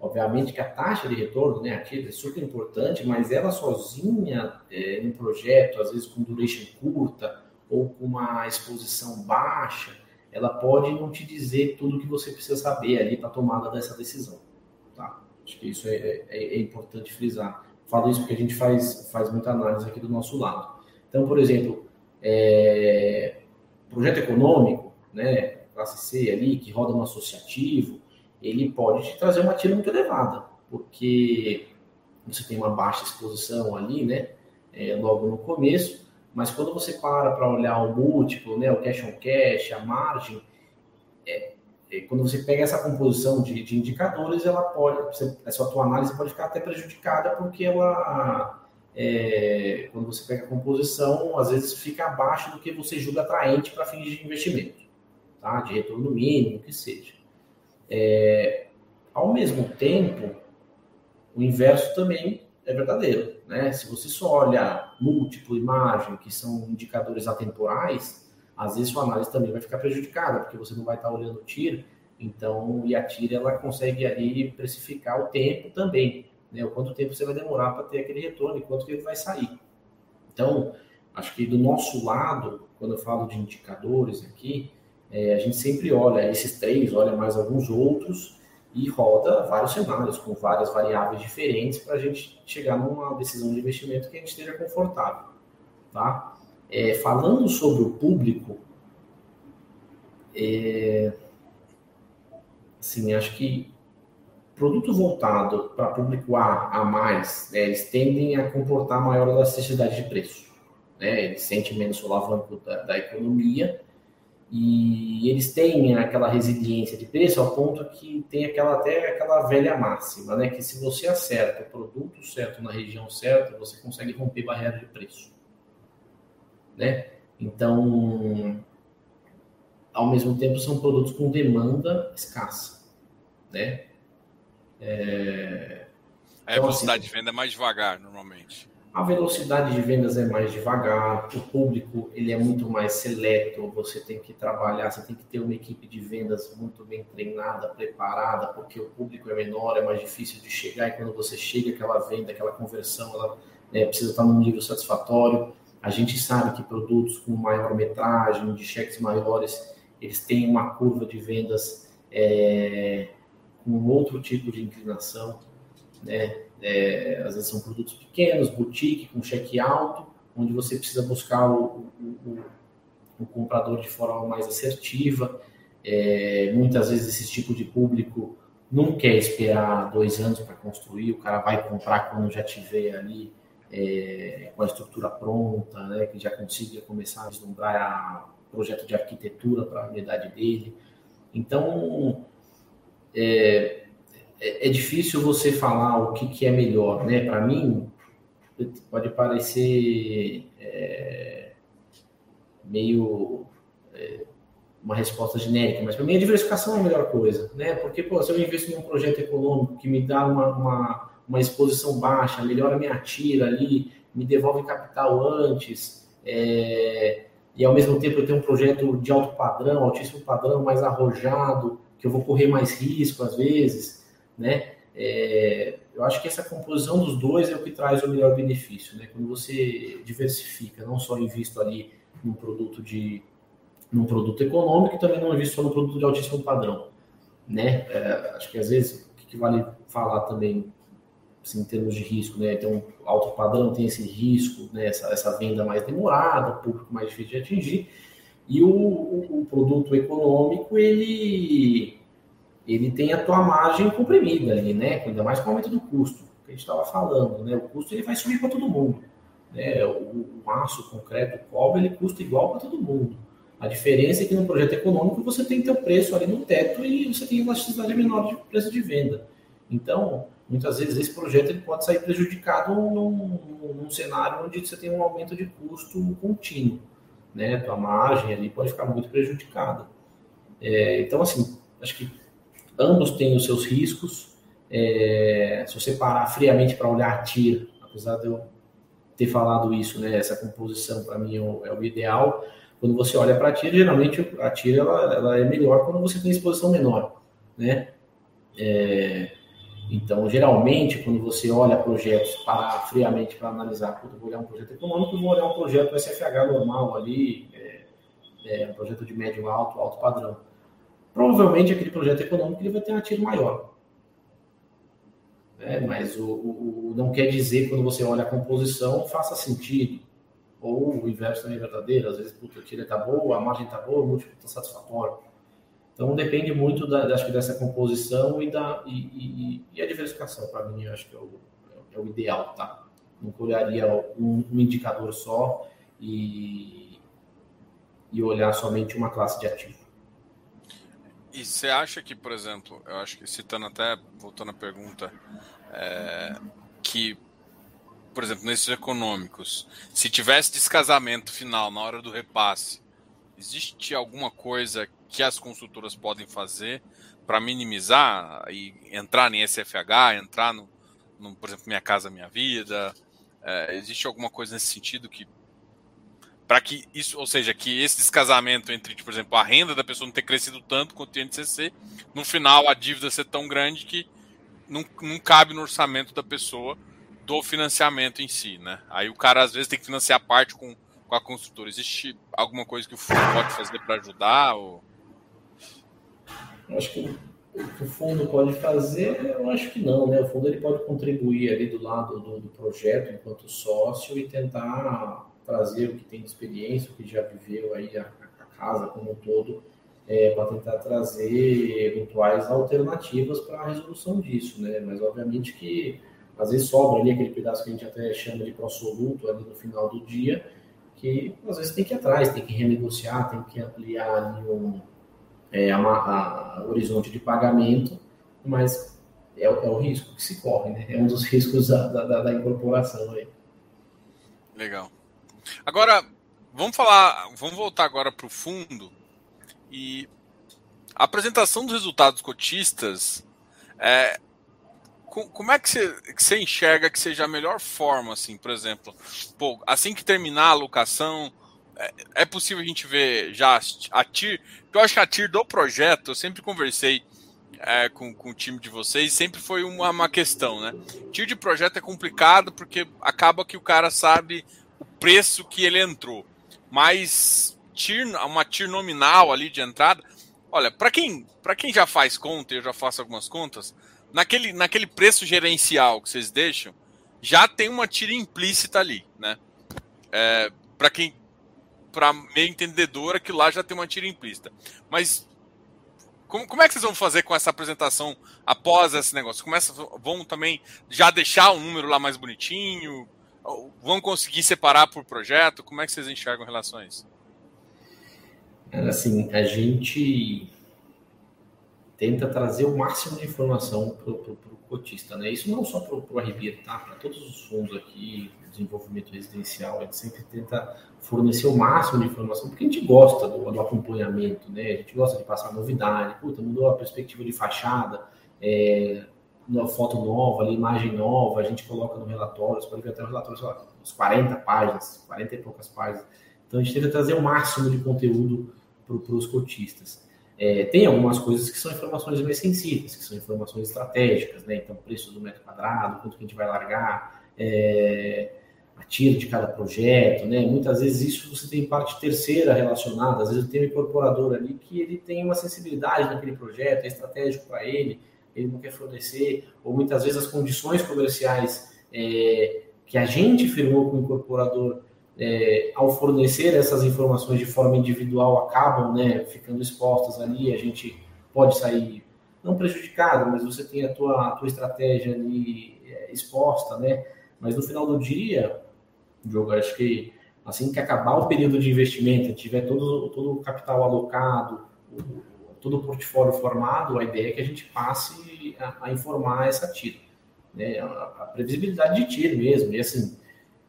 S2: Obviamente que a taxa de retorno né, ativa é super importante, mas ela sozinha, é, em projeto, às vezes com duration curta ou com uma exposição baixa, ela pode não te dizer tudo o que você precisa saber ali para a tomada dessa decisão. Tá? Acho que isso é, é, é, importante frisar. Falo isso porque a gente faz, faz muita análise aqui do nosso lado. Então, por exemplo, é, projeto econômico, né, classe C ali, que roda no associativo, ele pode te trazer uma tira muito elevada, porque você tem uma baixa exposição ali, né, é, logo no começo, mas quando você para para olhar o múltiplo, né, o cash on cash, a margem, é, é, quando você pega essa composição de, de indicadores, ela pode, você, essa tua análise pode ficar até prejudicada, porque ela, é, quando você pega a composição, às vezes fica abaixo do que você julga atraente para fins de investimento, tá? de retorno mínimo, que seja. É, ao mesmo tempo, o inverso também é verdadeiro. Né? Se você só olha múltiplo margem, que são indicadores atemporais, às vezes sua análise também vai ficar prejudicada, porque você não vai estar olhando o tiro. Então, e a tira ela consegue ali precificar o tempo também, né? O quanto tempo você vai demorar para ter aquele retorno e quanto que ele vai sair. Então, acho que do nosso lado, quando eu falo de indicadores aqui, é, a gente sempre olha esses três, olha mais alguns outros e roda vários cenários com várias variáveis diferentes para a gente chegar numa decisão de investimento que a gente esteja confortável, tá? É, falando sobre o público, é, assim, acho que produto voltado para público A a mais, né, eles tendem a comportar maior elasticidade de preço, né? Eles sentem menos solavanco da, da economia e eles têm aquela resiliência de preço ao ponto que tem aquela até aquela velha máxima, né? Que se você acerta o produto certo na região certa, você consegue romper barreira de preço, né? Então, ao mesmo tempo, são produtos com demanda escassa, né?
S1: É... A então, velocidade assim, de venda é mais devagar, normalmente.
S2: A velocidade de vendas é mais devagar, o público ele é muito mais seleto, você tem que trabalhar, você tem que ter uma equipe de vendas muito bem treinada, preparada, porque o público é menor, é mais difícil de chegar, e quando você chega, aquela venda, aquela conversão, ela né, precisa estar num nível satisfatório. A gente sabe que produtos com maior metragem, de cheques maiores, eles têm uma curva de vendas é, com outro tipo de inclinação, né? É, às vezes são produtos pequenos, boutique, com cheque alto, onde você precisa buscar o, o, o, comprador de forma mais assertiva. É, muitas vezes esse tipo de público não quer esperar dois anos para construir, o cara vai comprar quando já tiver ali é, com a estrutura pronta, né, que já consiga começar a vislumbrar o projeto de arquitetura para a unidade dele. Então, é, é, é, difícil você falar o que, que é melhor, né? Para mim, pode parecer é, meio é, uma resposta genérica, mas para mim a diversificação é a melhor coisa, né? Porque pô, se eu investo num projeto econômico que me dá uma, uma, uma exposição baixa, melhora minha tira ali, me devolve capital antes, é, e ao mesmo tempo eu tenho um projeto de alto padrão, altíssimo padrão, mais arrojado, que eu vou correr mais risco às vezes, né? É, eu acho que essa composição dos dois é o que traz o melhor benefício, né? Quando você diversifica, não só invisto ali num produto de num produto econômico também não invisto só no produto de altíssimo padrão, né? É, acho que às vezes o que vale falar também assim, em termos de risco, né? Então, alto padrão tem esse risco, né? Essa, essa venda mais demorada, público mais difícil de atingir. E o, o, o, produto econômico, ele, ele tem a tua margem comprimida ali, né? Ainda mais com o aumento do custo, que a gente estava falando, né? O custo ele vai subir para todo mundo. Né? O, o aço, o concreto, o cobre, ele custa igual para todo mundo. A diferença é que no projeto econômico você tem teu preço ali no teto e você tem elasticidade menor de preço de venda. Então, muitas vezes esse projeto ele pode sair prejudicado num, num, cenário onde você tem um aumento de custo contínuo, né? Tua margem ali pode ficar muito prejudicada. É, então, assim, acho que ambos têm os seus riscos. É, se você parar friamente para olhar TIR, apesar de eu ter falado isso, né? Essa composição para mim é o, é o, ideal. Quando você olha para a TIR, geralmente a TIR ela, ela, é melhor quando você tem exposição menor, né? É, então, geralmente, quando você olha projetos para friamente para analisar, eu vou olhar um projeto econômico, vou olhar um projeto SFH normal ali, é, é, um projeto de médio alto, alto padrão. Provavelmente aquele projeto econômico ele vai ter um tiro maior. É, mas o, o, não quer dizer quando você olha a composição faça sentido. Ou o inverso também é verdadeiro. Às vezes, puta, a tira está boa, a margem está boa, o múltiplo está satisfatório. Então depende muito da, que dessa composição e da e, e, e a diversificação para mim eu acho que é o, é o ideal, tá? Não olharia um, um, indicador só e, e olhar somente uma classe de ativo.
S1: E você acha que, por exemplo, eu acho que citando até voltando à pergunta, é, que por exemplo, nesses econômicos, se tivesse descasamento final na hora do repasse, existe alguma coisa que as consultoras podem fazer para minimizar e entrar em SFH, entrar no, no, por exemplo, Minha Casa Minha Vida? É, existe alguma coisa nesse sentido que para que isso, ou seja, que esse descasamento entre, tipo, por exemplo, a renda da pessoa não ter crescido tanto quanto o INCC, no final a dívida ser tão grande que não, não cabe no orçamento da pessoa do financiamento em si, né? Aí o cara às vezes tem que financiar parte com, com a construtora. Existe alguma coisa que o fundo pode fazer para ajudar? Ou...
S2: acho que o que o fundo pode fazer, eu acho que não, né? O fundo ele pode contribuir ali do lado do, do projeto enquanto sócio e tentar trazer o que tem de experiência, o que já viveu aí a, a casa como um todo, é, para tentar trazer eventuais alternativas para a resolução disso, né? Mas obviamente que às vezes sobra ali aquele pedaço que a gente até chama de prosoluto ali no final do dia, que às vezes tem que ir atrás, tem que renegociar, tem que ampliar ali um é, a, a, horizonte de pagamento, mas é, é, o risco que se corre, né? É um dos riscos da, da, da incorporação aí.
S1: Legal. Agora, vamos falar, vamos voltar agora para o fundo e a apresentação dos resultados cotistas. É, como é que você, que você enxerga que seja a melhor forma, assim, por exemplo, pô, assim que terminar a alocação, é, é possível a gente ver já a TIR, eu acho que a TIR do projeto, eu sempre conversei é, com, com o time de vocês, sempre foi uma, uma questão, né? TIR de projeto é complicado porque acaba que o cara sabe o preço que ele entrou, mas TIR, uma TIR nominal ali de entrada, olha, para quem, quem já faz conta, eu já faço algumas contas, naquele, naquele preço gerencial que vocês deixam, já tem uma tira implícita ali, né? É, para quem para meio entendedora que lá já tem uma tira implícita. Mas como, como é que vocês vão fazer com essa apresentação após esse negócio? Começa, vão também já deixar um número lá mais bonitinho? Vão conseguir separar por projeto? Como é que vocês enxergam relações?
S2: Assim, a gente tenta trazer o máximo de informação para o cotista, né? Isso não só para o RB, tá? Para todos os fundos aqui, desenvolvimento residencial, a gente sempre tenta fornecer o máximo de informação, porque a gente gosta do, do acompanhamento, né? A gente gosta de passar novidade, puta, mudou a perspectiva de fachada, é, uma foto nova, ali, imagem nova, a gente coloca no relatório, você pode ver até o relatório, sei lá, uns 40 páginas, 40 e poucas páginas, Então a gente tenta trazer o máximo de conteúdo para os cotistas. É, tem algumas coisas que são informações mais sensíveis, que são informações estratégicas, né? Então, preço do metro quadrado, quanto que a gente vai largar, é, a tira de cada projeto, né? Muitas vezes isso você tem parte terceira relacionada, às vezes tem um incorporador ali que ele tem uma sensibilidade naquele projeto, é estratégico para ele, ele não quer fornecer, ou muitas vezes as condições comerciais é, que a gente firmou com o incorporador é, ao fornecer essas informações de forma individual, acabam né, ficando expostas ali, a gente pode sair não prejudicado, mas você tem a tua, a tua estratégia ali é, exposta, né? Mas no final do dia, jogo, acho que assim que acabar o período de investimento, tiver todo, todo o capital alocado, todo o portfólio formado, a ideia é que a gente passe a, a informar essa tira, né? A, a, previsibilidade de tiro mesmo, e assim,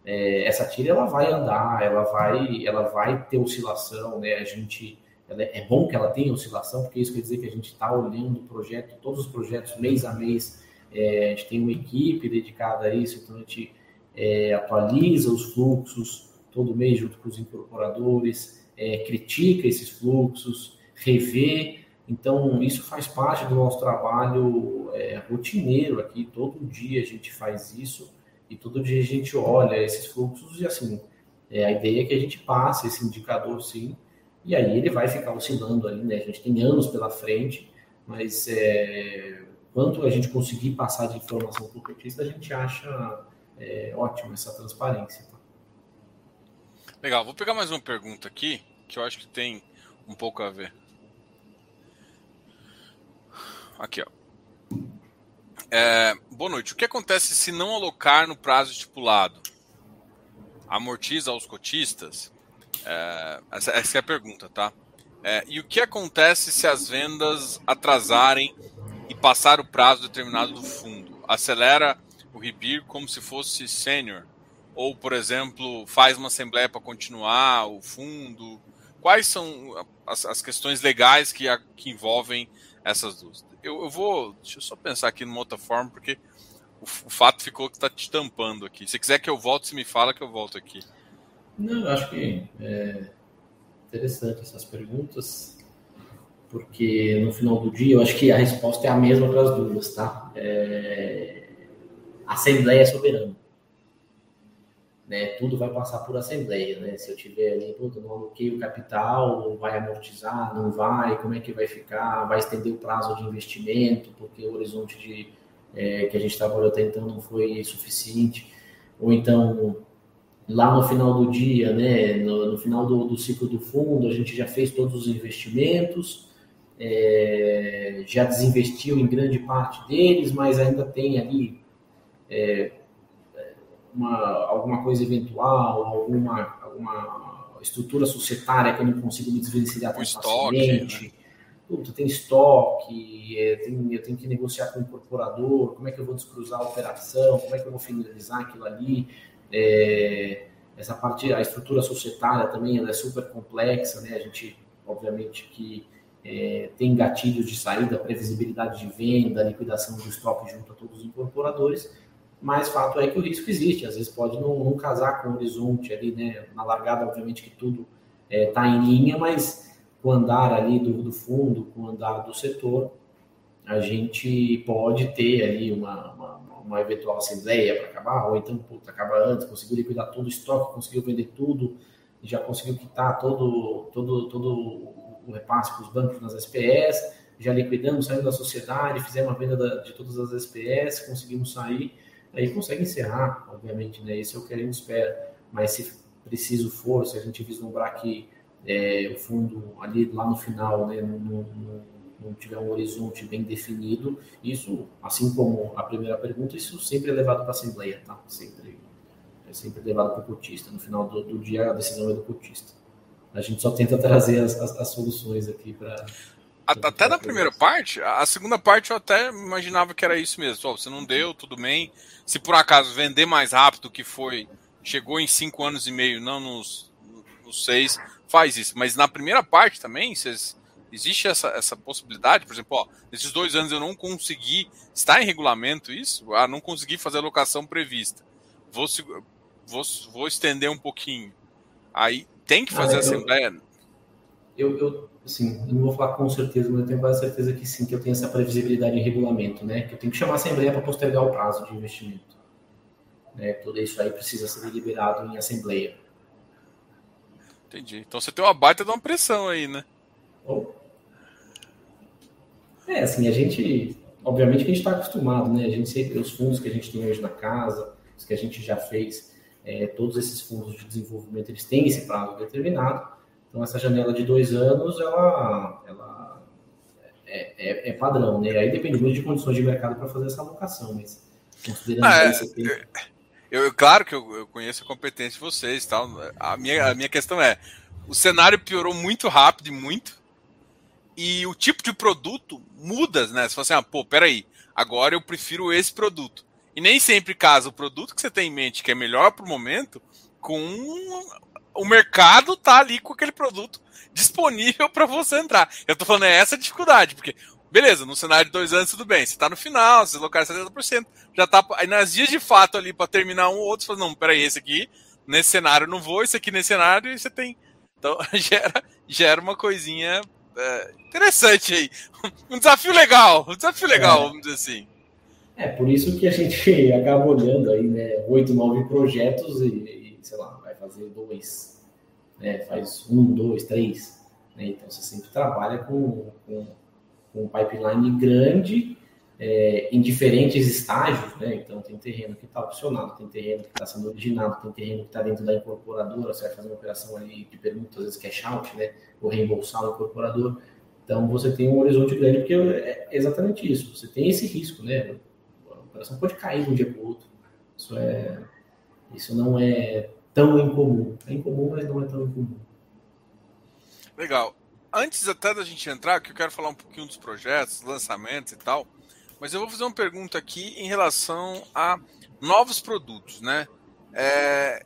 S2: é, essa tira ela vai andar, ela vai, ela vai ter oscilação, né? A gente é, é bom que ela tenha oscilação, porque isso quer dizer que a gente está olhando o projeto, todos os projetos mês a mês, é, a gente tem uma equipe dedicada a isso, então a gente é, atualiza os fluxos todo mês junto com os incorporadores, é, critica esses fluxos, revê. Então, isso faz parte do nosso trabalho é, rotineiro aqui, todo dia a gente faz isso e todo dia a gente olha esses fluxos e assim, é, a ideia é que a gente passe esse indicador sim, e aí ele vai ficar oscilando ali, né? A gente tem anos pela frente, mas é, quanto a gente conseguir passar de informação para o petista, a gente acha é, ótimo essa transparência. Tá?
S1: Legal, vou pegar mais uma pergunta aqui, que eu acho que tem um pouco a ver. Aqui, ó. É, boa noite. O que acontece se não alocar no prazo estipulado? Amortiza aos cotistas? É, essa, essa, é a pergunta, tá? É, e o que acontece se as vendas atrasarem e passar o prazo determinado do fundo? Acelera o RIBIR como se fosse sênior? Ou, por exemplo, faz uma assembleia para continuar o fundo? Quais são as, as questões legais que, a, que envolvem essas duas? eu, eu vou. Deixa eu só pensar aqui numa outra forma, porque o, o fato ficou que está te tampando aqui. Se quiser que eu volte, você me fala que eu volto aqui.
S2: Não, eu acho que é interessante essas perguntas, porque no final do dia eu acho que a resposta é a mesma para as duas, tá? É... A Assembleia é soberana né, tudo vai passar por assembleia, né? Se eu tiver ali, puta, não aloquei o capital, vai amortizar, não vai, como é que vai ficar, vai estender o prazo de investimento, porque o horizonte de, é, que a gente estava até então não foi suficiente, ou então lá no final do dia, né, no, no final do, do, ciclo do fundo, a gente já fez todos os investimentos, é, já desinvestiu em grande parte deles, mas ainda tem ali é, uma, alguma coisa eventual, alguma, alguma estrutura societária que eu não consigo me desvencilhar tão facilmente. Né? Puta, tem estoque, é, tem, eu tenho que negociar com o incorporador, como é que eu vou descruzar a operação, como é que eu vou finalizar aquilo ali. É, essa parte, a estrutura societária também ela é super complexa, né? A gente, obviamente, que é, tem gatilhos de saída, previsibilidade de venda, liquidação do estoque junto a todos os incorporadores, mas fato é que o risco existe, às vezes pode não, não casar com o horizonte ali, né? Na largada, obviamente que tudo está é, tá em linha, mas com o andar ali do, do fundo, com o andar do setor, a gente pode ter ali uma, uma, uma eventual assembleia para acabar, ou então, puta, acaba antes, conseguiu liquidar todo o estoque, conseguiu vender tudo, já conseguiu quitar todo, todo, todo o repasse para os bancos nas SPS, já liquidamos, saímos da sociedade, fizemos a venda de todas as SPS, conseguimos sair, aí consegue encerrar, obviamente, né? Isso é o que a gente espera. Mas se preciso for, se a gente vislumbrar que é, o fundo ali lá no final, né, não, tiver um horizonte bem definido, isso, assim como a primeira pergunta, isso sempre é levado para a Assembleia, tá? Sempre, é sempre levado para o cotista. No final do, do, dia, a decisão é do cotista. A gente só tenta trazer as, as, as soluções aqui para
S1: até na primeira parte, a segunda parte eu até imaginava que era isso mesmo. você não deu, tudo bem. Se por acaso vender mais rápido que foi, chegou em cinco anos e meio, não nos, nos seis, faz isso. Mas na primeira parte também, vocês, existe essa, essa possibilidade? Por exemplo, ó, nesses dois anos eu não consegui, está em regulamento isso? Ah, não consegui fazer a locação prevista. Vou, vou, vou estender um pouquinho. Aí tem que fazer ah, assembleia?
S2: Eu, eu, assim, não vou falar com certeza, mas eu tenho quase certeza que sim, que eu tenho essa previsibilidade em regulamento, né? Que eu tenho que chamar a assembleia para postergar o prazo de investimento. Né? Tudo isso aí precisa ser liberado em assembleia.
S1: Entendi. Então você tem uma baita de uma pressão aí, né? Oh.
S2: É, assim, a gente, obviamente que a gente está acostumado, né? A gente sempre, os fundos que a gente tem hoje na casa, os que a gente já fez, é, todos esses fundos de desenvolvimento, eles têm esse prazo determinado. Então, essa janela de dois anos, ela, ela é, é, é padrão, né? Aí depende muito de condições de mercado para fazer essa alocação, mas considerando ah, é, esse tempo...
S1: Eu, claro que eu, eu, conheço a competência de vocês, tal. A minha, a minha questão é, o cenário piorou muito rápido e muito, e o tipo de produto muda, né? Você fala assim, ah, pô, peraí, agora eu prefiro esse produto. E nem sempre casa o produto que você tem em mente, que é melhor para o momento, com o mercado tá ali com aquele produto disponível para você entrar. Eu tô falando é essa dificuldade, porque beleza, no cenário de dois anos tudo bem, você tá no final, você locar 70%, já tá aí nas dias de fato ali para terminar um ou outro, você fala, não, peraí, esse aqui nesse cenário eu não vou, esse aqui nesse cenário e você tem. Então gera, gera uma coisinha é, interessante aí. Um desafio legal, um desafio legal, é. vamos dizer assim.
S2: É, por isso que a gente acaba olhando aí, né, oito, nove projetos e, e, sei lá, fazer dois, né, faz um, dois, três, né, então você sempre trabalha com, com, com um pipeline grande é, em diferentes estágios, né, então tem terreno que está opcionado, tem terreno que está sendo originado, tem terreno que está dentro da incorporadora, você vai fazer uma operação ali de perguntas, às vezes cash out, né, ou reembolsar o incorporador, então você tem um horizonte grande, porque é exatamente isso, você tem esse risco, né, operação pode cair de um dia para o outro. Isso, é, isso não é tão incomum. É incomum, mas não é tão incomum.
S1: Legal. Antes até da gente entrar, que eu quero falar um pouquinho dos projetos, lançamentos e tal, mas eu vou fazer uma pergunta aqui em relação a novos produtos, né? É,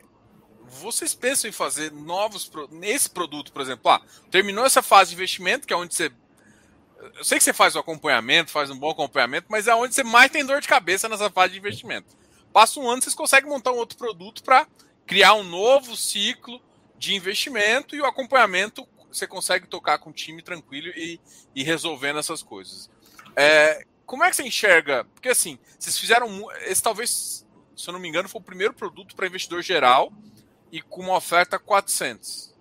S1: vocês pensam em fazer novos nesse produto, por exemplo, ah, terminou essa fase de investimento, que é onde você eu sei que você faz o acompanhamento, faz um bom acompanhamento, mas é onde você mais tem dor de cabeça nessa fase de investimento. Passa um ano, vocês conseguem montar um outro produto para criar um novo ciclo de investimento e o acompanhamento você consegue tocar com o time tranquilo e, e resolvendo essas coisas. É, como é que você enxerga? Porque assim, vocês fizeram. Esse talvez, se eu não me engano, foi o primeiro produto para investidor geral e com uma oferta 400.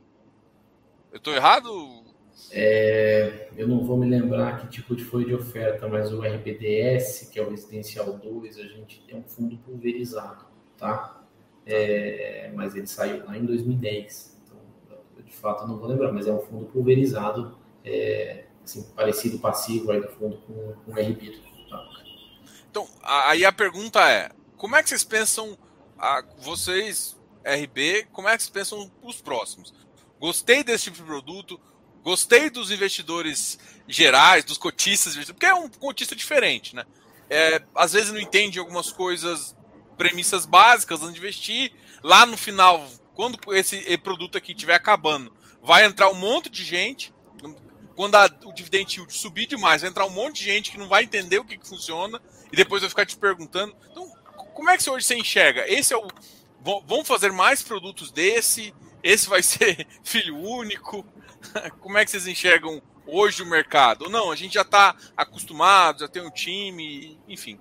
S1: Eu estou errado?
S2: É, eu não vou me lembrar que tipo de foi de oferta, mas o RBDS, que é o Residencial 2, a gente tem um fundo pulverizado, tá? É, mas ele saiu lá em 2010. Então, de fato, não vou lembrar, mas é um fundo pulverizado, é, assim, parecido passivo aí do fundo com, com o RB. Tá?
S1: Então, aí a pergunta é, como é que vocês pensam, a, vocês, RB, como é que vocês pensam os próximos? Gostei desse tipo de produto, Gostei dos investidores gerais, dos cotistas, porque é um cotista diferente, né? É, às vezes não entende algumas coisas, premissas básicas antes de investir. Lá no final, quando esse produto aqui estiver acabando, vai entrar um monte de gente. Quando a, o dividend yield subir demais, vai entrar um monte de gente que não vai entender o que, que funciona e depois vai ficar te perguntando. Então, como é que hoje você enxerga? Esse é o. Vamos fazer mais produtos desse? Esse vai ser filho único? Como é que vocês enxergam hoje o mercado? Ou não, a gente já está acostumado, já tem um time, enfim.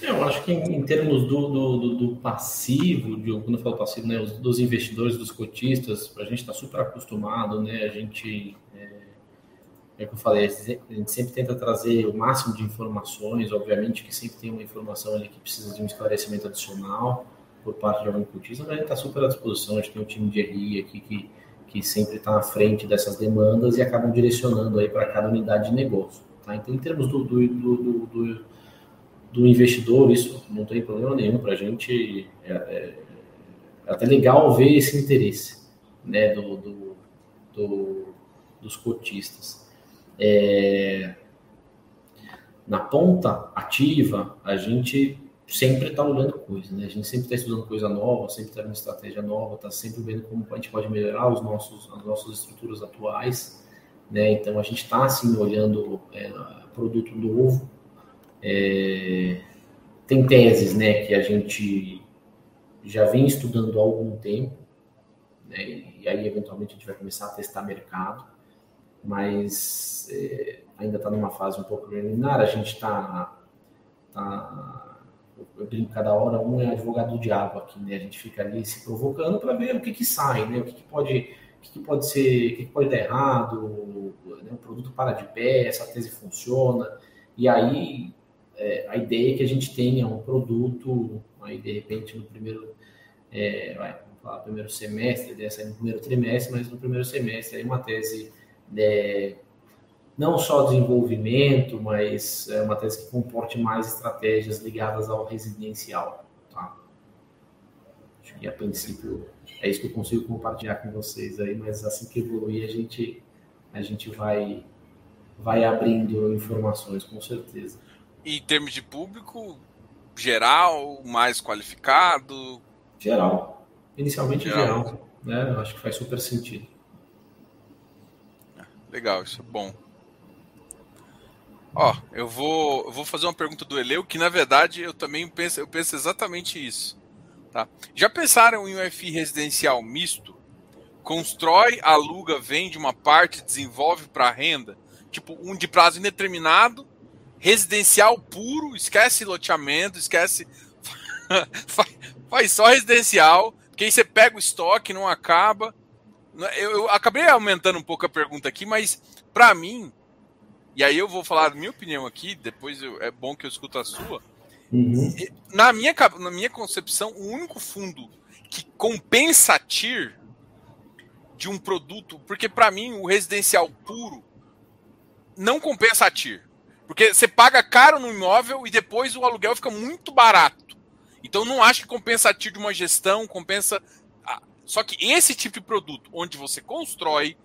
S2: Eu acho que em, em termos do, do, do, passivo, de, quando eu falo passivo, né, os, dos investidores, dos cotistas, a gente está super acostumado, né? A gente, é, é que eu falei, a gente sempre tenta trazer o máximo de informações, obviamente que sempre tem uma informação ali que precisa de um esclarecimento adicional por parte de algum cotista, mas a gente está super à disposição, a gente tem um time de RI aqui que que sempre está à frente dessas demandas e acabam direcionando aí para cada unidade de negócio. Tá? Então, em termos do, do, do, do, do investidor, isso não tem problema nenhum para a gente. É, é, é, até legal ver esse interesse né, do, do, do dos cotistas. É, na ponta ativa, a gente sempre está olhando coisa, né? A gente sempre está estudando coisa nova, sempre está vendo estratégia nova, está sempre vendo como a gente pode melhorar os nossos, as nossas estruturas atuais, né? Então a gente está assim olhando é, produto novo. É, tem teses, né, que a gente já vem estudando há algum tempo, né? e aí eventualmente a gente vai começar a testar mercado, mas é, ainda está numa fase um pouco preliminar, a gente está. Tá, eu brinco cada hora, um é advogado do diabo aqui, né? A gente fica ali se provocando para ver o que, que sai, né? O que, que pode, o que, que, pode ser, o que, que pode dar errado, né? o produto para de pé, essa tese funciona, e aí é, a ideia é que a gente tenha um produto, aí de repente no primeiro, é, vai, vamos falar primeiro semestre, dessa no primeiro trimestre, mas no primeiro semestre aí uma tese é, não só desenvolvimento, mas é uma tese que comporte mais estratégias ligadas ao residencial. Tá? Acho que a princípio é isso que eu consigo compartilhar com vocês aí, mas assim que evoluir a gente a gente vai vai abrindo informações com certeza.
S1: E em termos de público geral, mais qualificado?
S2: Geral. Inicialmente geral, geral né? Eu acho que faz super sentido.
S1: Legal, isso é bom. Ó, eu vou, eu vou fazer uma pergunta do Eleu, que na verdade eu também penso, eu penso exatamente isso. Tá? Já pensaram em um FI residencial misto? Constrói, aluga, vende uma parte, desenvolve para renda? Tipo, um de prazo indeterminado, residencial puro, esquece loteamento, esquece. faz só residencial, que aí você pega o estoque, não acaba. Eu, eu acabei aumentando um pouco a pergunta aqui, mas para mim, e aí eu vou falar a minha opinião aqui, depois eu, é bom que eu escuto a sua. Uhum. Na, minha, na minha concepção, o único fundo que compensa a TIR de um produto, porque para mim o residencial puro não compensa a TIR. Porque você paga caro no imóvel e depois o aluguel fica muito barato. Então não acho que compensa a TIR de uma gestão, compensa. Só que esse tipo de produto, onde você constrói,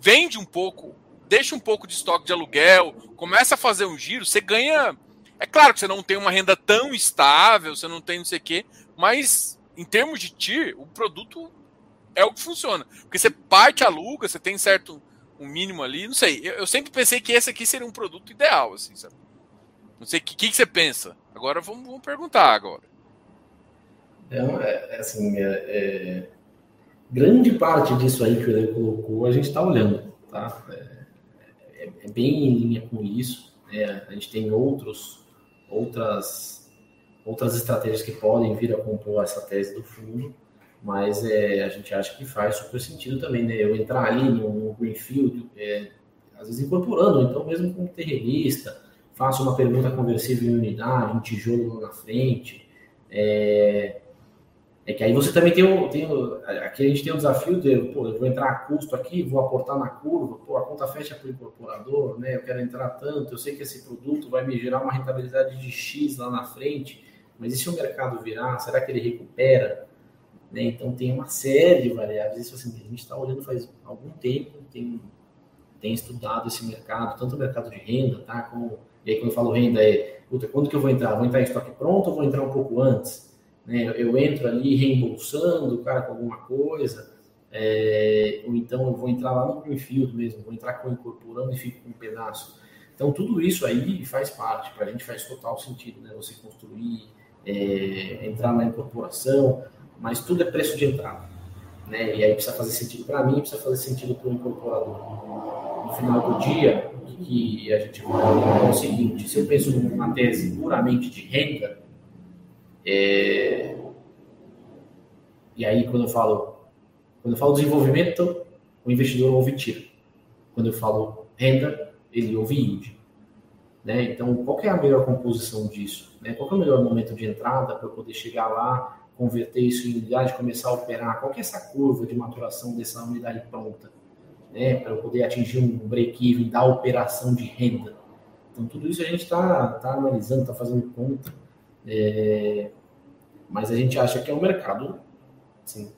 S1: vende um pouco deixa um pouco de estoque de aluguel, começa a fazer um giro, você ganha. É claro que você não tem uma renda tão estável, você não tem não sei o quê, mas em termos de TIR, o produto é o que funciona. Porque você parte, aluga, você tem certo um mínimo ali, não sei. Eu, eu sempre pensei que esse aqui seria um produto ideal, assim, sabe? Não sei o que, que, você pensa. Agora vamos, vamos perguntar agora.
S2: É, é assim, é, é, grande parte disso aí que ele colocou, a gente está olhando, tá? É, é, é bem em linha com isso. Né? A gente tem outros, outras, outras estratégias que podem vir a compor essa tese do fundo, mas é, a gente acha que faz super sentido também, né? Eu entrar ali no, Greenfield, é, às vezes incorporando, então mesmo como terrenista, faço uma pergunta conversível em unidade, um tijolo lá na frente, é, é que aí você também tem o, tem o, Aqui a gente tem o desafio de, pô, eu vou entrar a custo aqui, vou aportar na curva, pô, a conta fecha para o incorporador, né? Eu quero entrar tanto, eu sei que esse produto vai me gerar uma rentabilidade de X lá na frente, mas e se o mercado virar? Será que ele recupera? Né? Então tem uma série de variáveis. Isso assim, a gente está olhando faz algum tempo, tem, tem estudado esse mercado, tanto o mercado de renda, tá? Como, e aí quando eu falo renda é, puta, quando que eu vou entrar? Vou entrar em estoque pronto ou vou entrar um pouco antes? né? Eu entro ali reembolsando o cara com alguma coisa, é, ou então eu vou entrar lá no Greenfield mesmo, vou entrar com incorporando e fico com um pedaço. Então tudo isso aí faz parte, para a gente faz total sentido, né? Você construir, é, entrar na incorporação, mas tudo é preço de entrada, né? E aí precisa fazer sentido para mim, precisa fazer sentido para o incorporador. No final do dia, o que a gente vai é o seguinte: se eu penso numa tese puramente de renda, é... E aí, quando eu falo, quando eu falo desenvolvimento, o investidor ouve tiro. Quando eu falo renda, ele ouve yield. Né? Então, qual é a melhor composição disso? Né? Qual é o melhor momento de entrada para eu poder chegar lá, converter isso em unidade, começar a operar? Qual é essa curva de maturação dessa unidade pronta? Né? Para eu poder atingir um break-even da operação de renda. Então, tudo isso a gente está tá analisando, está fazendo conta. É, mas a gente acha que é um mercado, assim,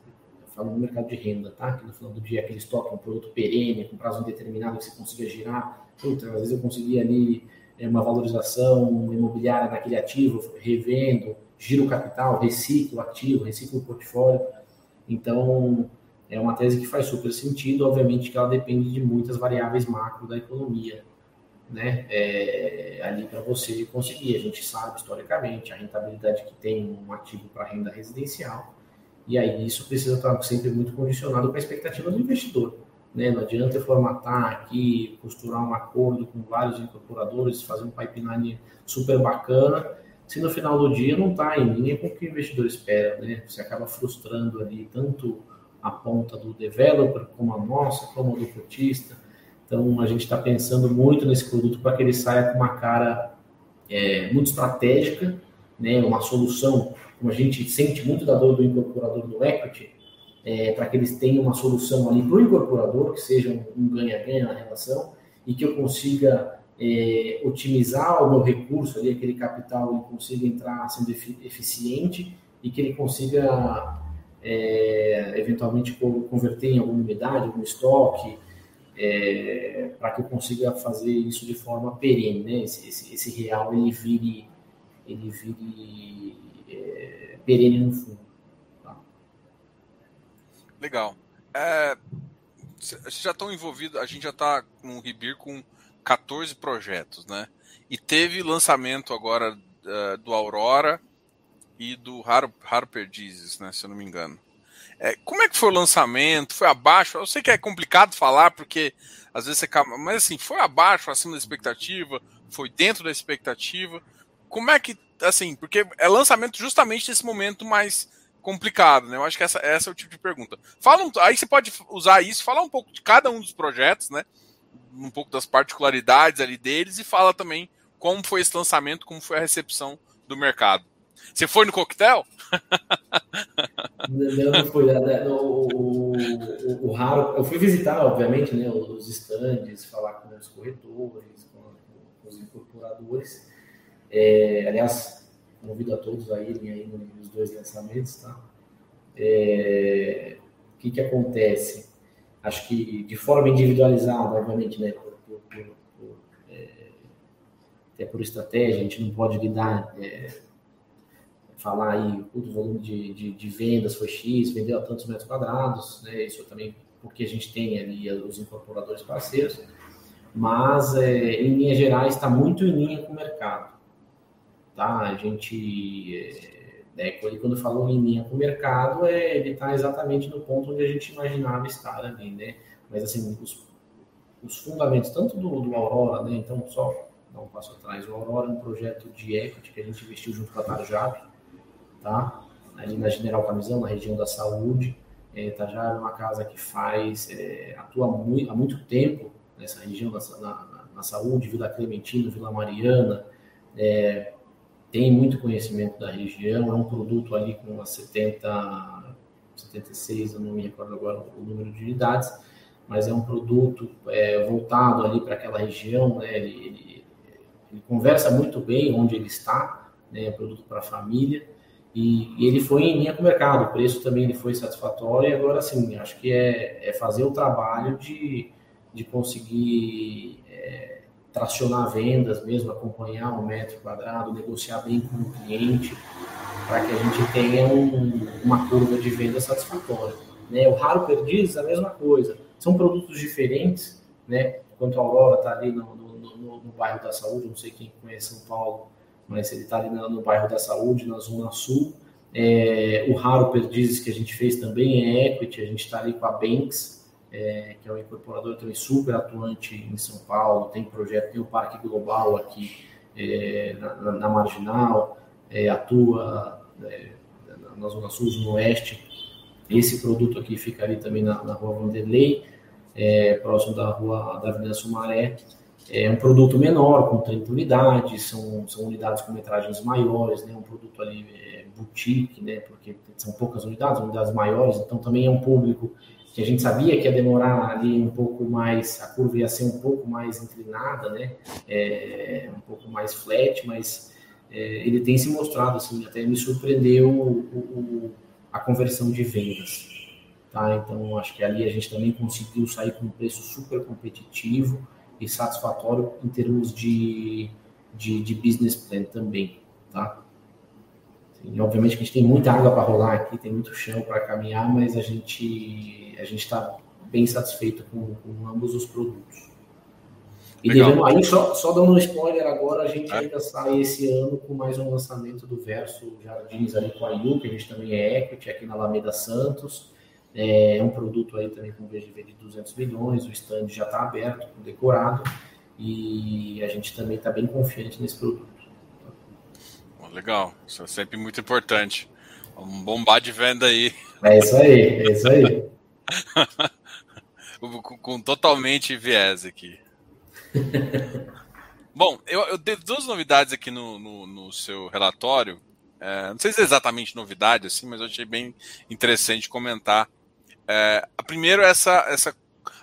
S2: falando do mercado de renda, tá? Que no final do dia aquele estoque, um produto perene, com prazo indeterminado que você consiga girar. Puta, às vezes eu consegui ali é, uma valorização imobiliária naquele ativo, revendo, giro capital, reciclo ativo, reciclo portfólio. Então, é uma tese que faz super sentido, obviamente que ela depende de muitas variáveis macro da economia né, é, ali para você conseguir. A gente sabe historicamente a rentabilidade que tem um ativo para renda residencial E aí isso precisa estar sempre muito condicionado com a expectativa do investidor. Né? Não adianta formatar aqui, costurar um acordo com vários incorporadores, fazer um pipeline super bacana, se no final do dia não está em linha com o que o investidor espera. Né? Você acaba frustrando ali tanto a ponta do developer, como a nossa, como a do cotista. Então a gente está pensando muito nesse produto para que ele saia com uma cara é, muito estratégica, né? uma solução, como a gente sente muito da dor do incorporador do equity, é, para que eles tenham uma solução ali para o incorporador, que seja um ganha-ganha na relação, e que eu consiga é, otimizar o meu recurso ali, aquele capital, ele consiga entrar sendo eficiente e que ele consiga é, eventualmente converter em alguma unidade, algum estoque, é, para que eu consiga fazer isso de forma perene, né? Esse, esse, esse real ele vire, ele vire é, perene no fundo.
S1: Legal. É, já estão envolvidos, a gente já está com o Ribir com 14 projetos, né? E teve lançamento agora uh, do Aurora e do Raro, Raro Perdizes, né? Se eu não me engano. É, como é que foi o lançamento? Foi abaixo? Eu sei que é complicado falar, porque às vezes você. Mas assim, foi abaixo, acima da expectativa? Foi dentro da expectativa? Como é que. Assim, porque é lançamento justamente nesse momento mais complicado, né? Eu acho que essa, essa é o tipo de pergunta. Fala um, aí você pode usar isso, falar um pouco de cada um dos projetos, né? Um pouco das particularidades ali deles e fala também como foi esse lançamento, como foi a recepção do mercado. Você foi no coquetel?
S2: Não, não fui. Né? O, o, o, raro, eu fui visitar, obviamente, né, os estandes, falar com os corretores, com os incorporadores. É, aliás, convido a todos a irem aí nos dois lançamentos, tá? É, o que, que acontece? Acho que de forma individualizada, obviamente, né? Por, por, por, é, até por estratégia, a gente não pode lidar, é, falar aí, o volume de, de, de, vendas foi X, vendeu a tantos metros quadrados, né? Isso também porque a gente tem ali os incorporadores parceiros, mas é, em linhas gerais está muito em linha com o mercado tá? A gente, né, quando falou em linha com o mercado, é, ele está exatamente no ponto onde a gente imaginava estar ali, né? Mas, assim, os, os fundamentos, tanto do, do Aurora, né? Então, só dar um passo atrás, o Aurora é um projeto de equity que a gente investiu junto com a Tarjab, tá? Ali na General Camisão, na região da saúde. É, Tarjab é uma casa que faz, é, atua muito, há muito tempo nessa região, na, na, na saúde, Vila Clementina, Vila Mariana, é, tem muito conhecimento da região, é um produto ali com umas 70, 76, eu não me recordo agora o número de unidades, mas é um produto é, voltado ali para aquela região, né? ele, ele, ele, conversa muito bem onde ele está, né? é produto para a família, e, e, ele foi em linha com o mercado, o preço também ele foi satisfatório, e agora sim, acho que é, é fazer o trabalho de, de conseguir tracionar vendas mesmo, acompanhar o metro quadrado, negociar bem com o cliente, para que a gente tenha um, uma curva de venda satisfatória. Né? O Raro Perdiz, a mesma coisa. São produtos diferentes, né? Enquanto a Aurora está ali no, no, no, no, bairro da Saúde, não sei quem conhece São Paulo, mas ele está ali no, no, bairro da Saúde, na Zona Sul. É, o Raro Perdizes que a gente fez também é equity, a gente está ali com a Banks, é, que é um incorporador também super atuante em São Paulo, tem projeto, tem o Parque Global aqui é, na, na, Marginal, é, atua é, na Zona Sul, no Oeste. Esse produto aqui fica ali também na, na Rua Vanderlei, é, próximo da Rua da Avenida Sumaré. É um produto menor, com 30 unidades, são, são unidades com metragens maiores, né? um produto ali é, boutique, né? porque são poucas unidades, unidades maiores, então também é um público que a gente sabia que ia demorar ali um pouco mais, a curva ia ser um pouco mais inclinada, né? É, um pouco mais flat, mas é, ele tem se mostrado, assim, até me surpreendeu o, o, a conversão de vendas. Tá? Então, acho que ali a gente também conseguiu sair com um preço super competitivo e satisfatório em termos de, de, de business plan também. Tá? E, obviamente que a gente tem muita água para rolar aqui, tem muito chão para caminhar, mas a gente a gente está bem satisfeito com, com, ambos os produtos. E devemos, aí, só, só dando um spoiler agora, a gente é. ainda sai esse ano com mais um lançamento do Verso Jardins ali com a Yu, que a gente também é equity aqui na Alameda Santos. É um produto aí também com VGV de 200 milhões, o stand já está aberto, decorado, e a gente também está bem confiante nesse produto.
S1: Legal, isso é sempre muito importante. Um bombar de venda aí.
S2: É isso aí, é isso aí.
S1: com, com totalmente viés aqui. Bom, eu, eu dei duas novidades aqui no, no, no seu relatório. É, não sei se é exatamente novidade, assim, mas eu achei bem interessante comentar. É, é essa, essa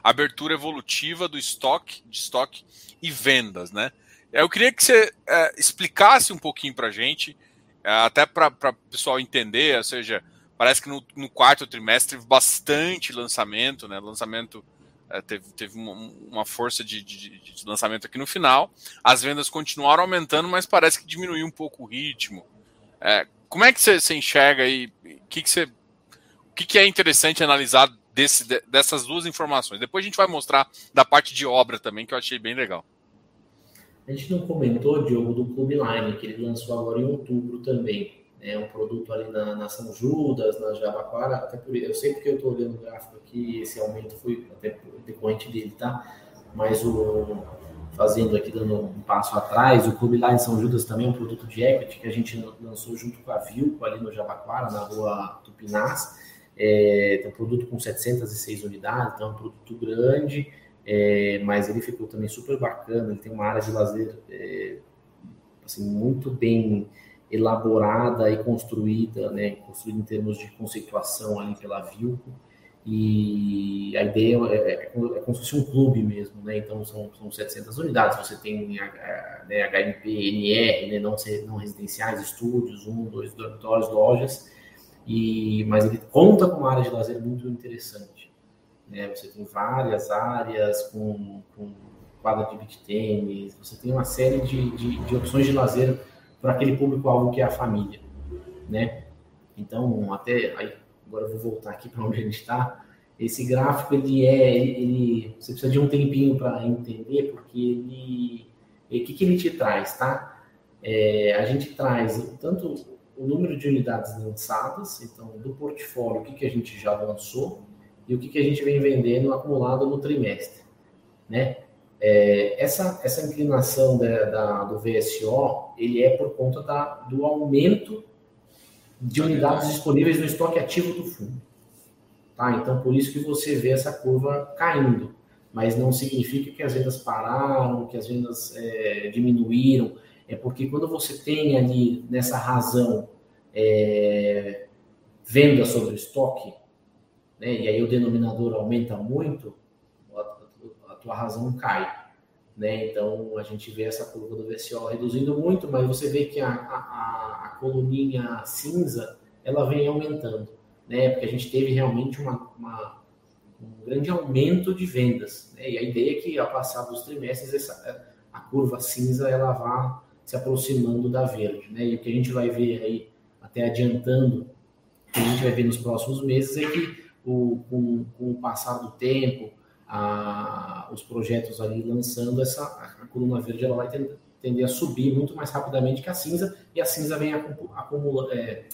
S1: abertura evolutiva do estoque, de estoque e vendas, né? Eu queria que você é, explicasse um pouquinho para a gente, é, até para o pessoal entender, ou seja, parece que no, no, quarto trimestre teve bastante lançamento, né? Lançamento é, teve, teve uma, uma força de, de, de, lançamento aqui no final. As vendas continuaram aumentando, mas parece que diminuiu um pouco o ritmo. É, como é que você, enxerga aí? O que, que, que, que é interessante analisar desse, dessas duas informações? Depois a gente vai mostrar da parte de obra também, que eu achei bem legal.
S2: A gente não comentou, Diogo, do Club Line, que ele lançou agora em outubro também. É um produto ali na, na São Judas, na Jabaquara, até por eu sei porque eu estou olhando o gráfico aqui, esse aumento foi até decorrente dele, tá? Mas o fazendo aqui, dando um passo atrás, o Club Line São Judas também é um produto de equity que a gente lançou junto com a Vilco ali no Jabaquara, na rua Tupinás. É, um produto com 706 unidades, então é um produto grande, é, mas ele ficou também super bacana. Ele tem uma área de lazer é, assim, muito bem elaborada e construída, né, construída em termos de conceituação ali pela Vilco. E a ideia é, é, é, como se fosse um clube mesmo, né? Então são, são 700 unidades. Você tem né, HMP, NR, né, não, não residenciais, estúdios, um, dois dormitórios, lojas. E, mas ele conta com uma área de lazer muito interessante. Né? Você tem várias áreas com, com quadra de beach tênis, você tem uma série de, de, de opções de lazer para aquele público-alvo que é a família, né? Então, até aí, agora eu vou voltar aqui para onde a gente está. Esse gráfico ele é, ele, você precisa de um tempinho para entender, porque ele, o que, que ele te traz, tá? É, a gente traz tanto o número de unidades lançadas, então do portfólio, o que, que a gente já lançou, e o que, que a gente vem vendendo acumulado no trimestre, né? É, essa, essa inclinação da, da, do VSO, ele é por conta da, do aumento de unidades disponíveis no estoque ativo do fundo. Tá? Então, por isso que você vê essa curva caindo. Mas não significa que as vendas pararam, que as vendas é, diminuíram. É porque quando você tem ali, nessa razão, é, venda sobre estoque, né, e aí o denominador aumenta muito, tua razão cai. Né? Então a gente vê essa curva do VCO reduzindo muito, mas você vê que a, a, a coluninha cinza ela vem aumentando, né? Porque a gente teve realmente uma, uma um grande aumento de vendas, né? E a ideia é que ao passar dos trimestres essa, a curva cinza ela vá se aproximando da verde, né? E o que a gente vai ver aí até adiantando, o que a gente vai ver nos próximos meses é que o, com, com, o passar do tempo, a, os projetos ali lançando, essa, a coluna verde ela vai tender, tender a subir muito mais rapidamente que a cinza, e a cinza vem, acumula, é,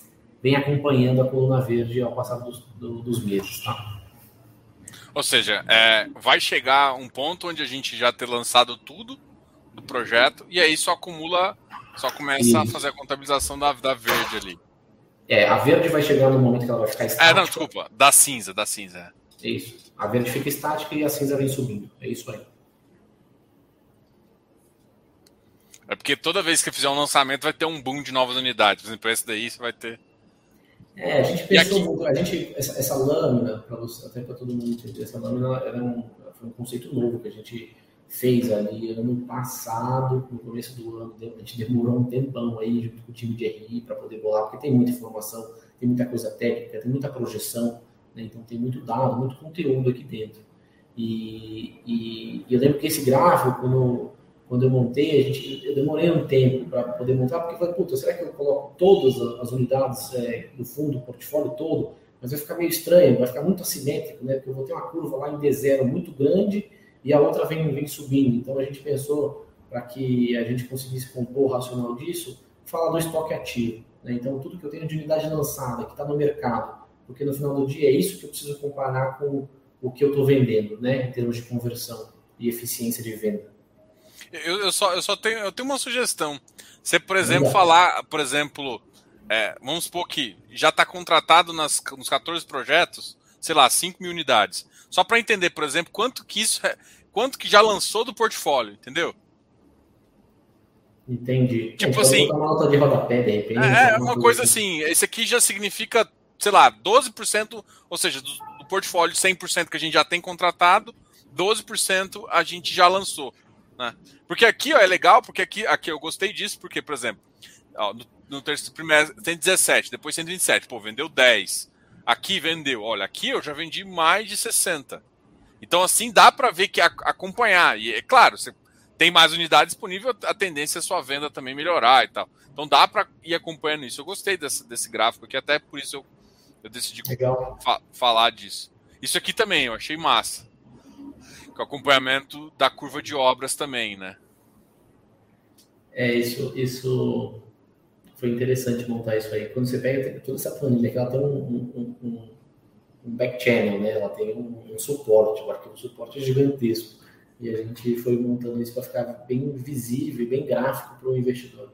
S2: vem acompanhando a coluna verde ao passar dos, do, dos meses. Tá?
S1: Ou seja, é, vai chegar um ponto onde a gente já ter lançado tudo do projeto, e aí só acumula, só começa Isso. a fazer a contabilização da, da verde ali.
S2: É, a verde vai chegar no momento que ela vai ficar estática.
S1: É, não, desculpa, da cinza, da cinza.
S2: É isso. A verde fica estática e a cinza vem subindo. É isso aí.
S1: É porque toda vez que fizer um lançamento vai ter um boom de novas unidades. Por exemplo, esse daí você vai ter.
S2: É, a gente pensou, a gente, essa, essa lâmina, para até para todo mundo entender, essa lâmina era um, foi um conceito novo que a gente fez ali ano passado, no começo do ano. A gente demorou um tempão aí junto com o time de RI para poder bolar, porque tem muita informação, tem muita coisa técnica, tem muita projeção, né? então tem muito dado, muito conteúdo aqui dentro. E, e, e eu lembro que esse gráfico, quando, quando eu montei, a gente, eu demorei um tempo para poder montar, porque eu falei, puta, será que eu coloco todas as unidades é, do fundo, o portfólio todo? Mas vai ficar meio estranho, vai ficar muito assimétrico, né? Porque eu vou ter uma curva lá em D0 muito grande e a outra vem, vem subindo. Então a gente pensou para que a gente conseguisse compor o racional disso, falar do estoque ativo. Né? Então tudo que eu tenho de unidade lançada, que está no mercado, porque no final do dia é isso que eu preciso comparar com o que eu estou vendendo, né? Em termos de conversão e eficiência de venda.
S1: Eu, eu, só, eu só tenho, eu tenho uma sugestão. Você, por exemplo, falar, por exemplo, é, vamos supor que já está contratado nas, nos 14 projetos, sei lá, 5 mil unidades. Só para entender, por exemplo, quanto que isso é, quanto que já lançou do portfólio, entendeu?
S2: Entendi.
S1: Tipo então, assim.
S2: Uma nota de rodapé, de repente,
S1: é, é uma coisa assim. assim, esse aqui já significa, sei lá, 12%, ou seja, do, do portfólio 100% que a gente já tem contratado, 12% a gente já lançou. Né? Porque aqui ó, é legal, porque aqui, aqui eu gostei disso, porque, por exemplo, ó, no, no terceiro primeiro tem 17, depois 127, pô, vendeu 10. Aqui vendeu, olha, aqui eu já vendi mais de 60. Então, assim, dá para ver que a, acompanhar. E é claro, você tem mais unidade disponível, a tendência é sua venda também melhorar e tal. Então dá para ir acompanhando isso. Eu gostei desse, desse gráfico aqui, até por isso eu, eu decidi fa falar disso. Isso aqui também, eu achei massa. Com acompanhamento da curva de obras também, né?
S2: É, isso, isso foi interessante montar isso aí. Quando você pega toda essa planilha, que ela tem um, um, um, um back channel, né? Ela tem um, suporte, o arquivo suporte é gigantesco. E a gente foi montando isso para ficar bem visível, bem gráfico para o investidor.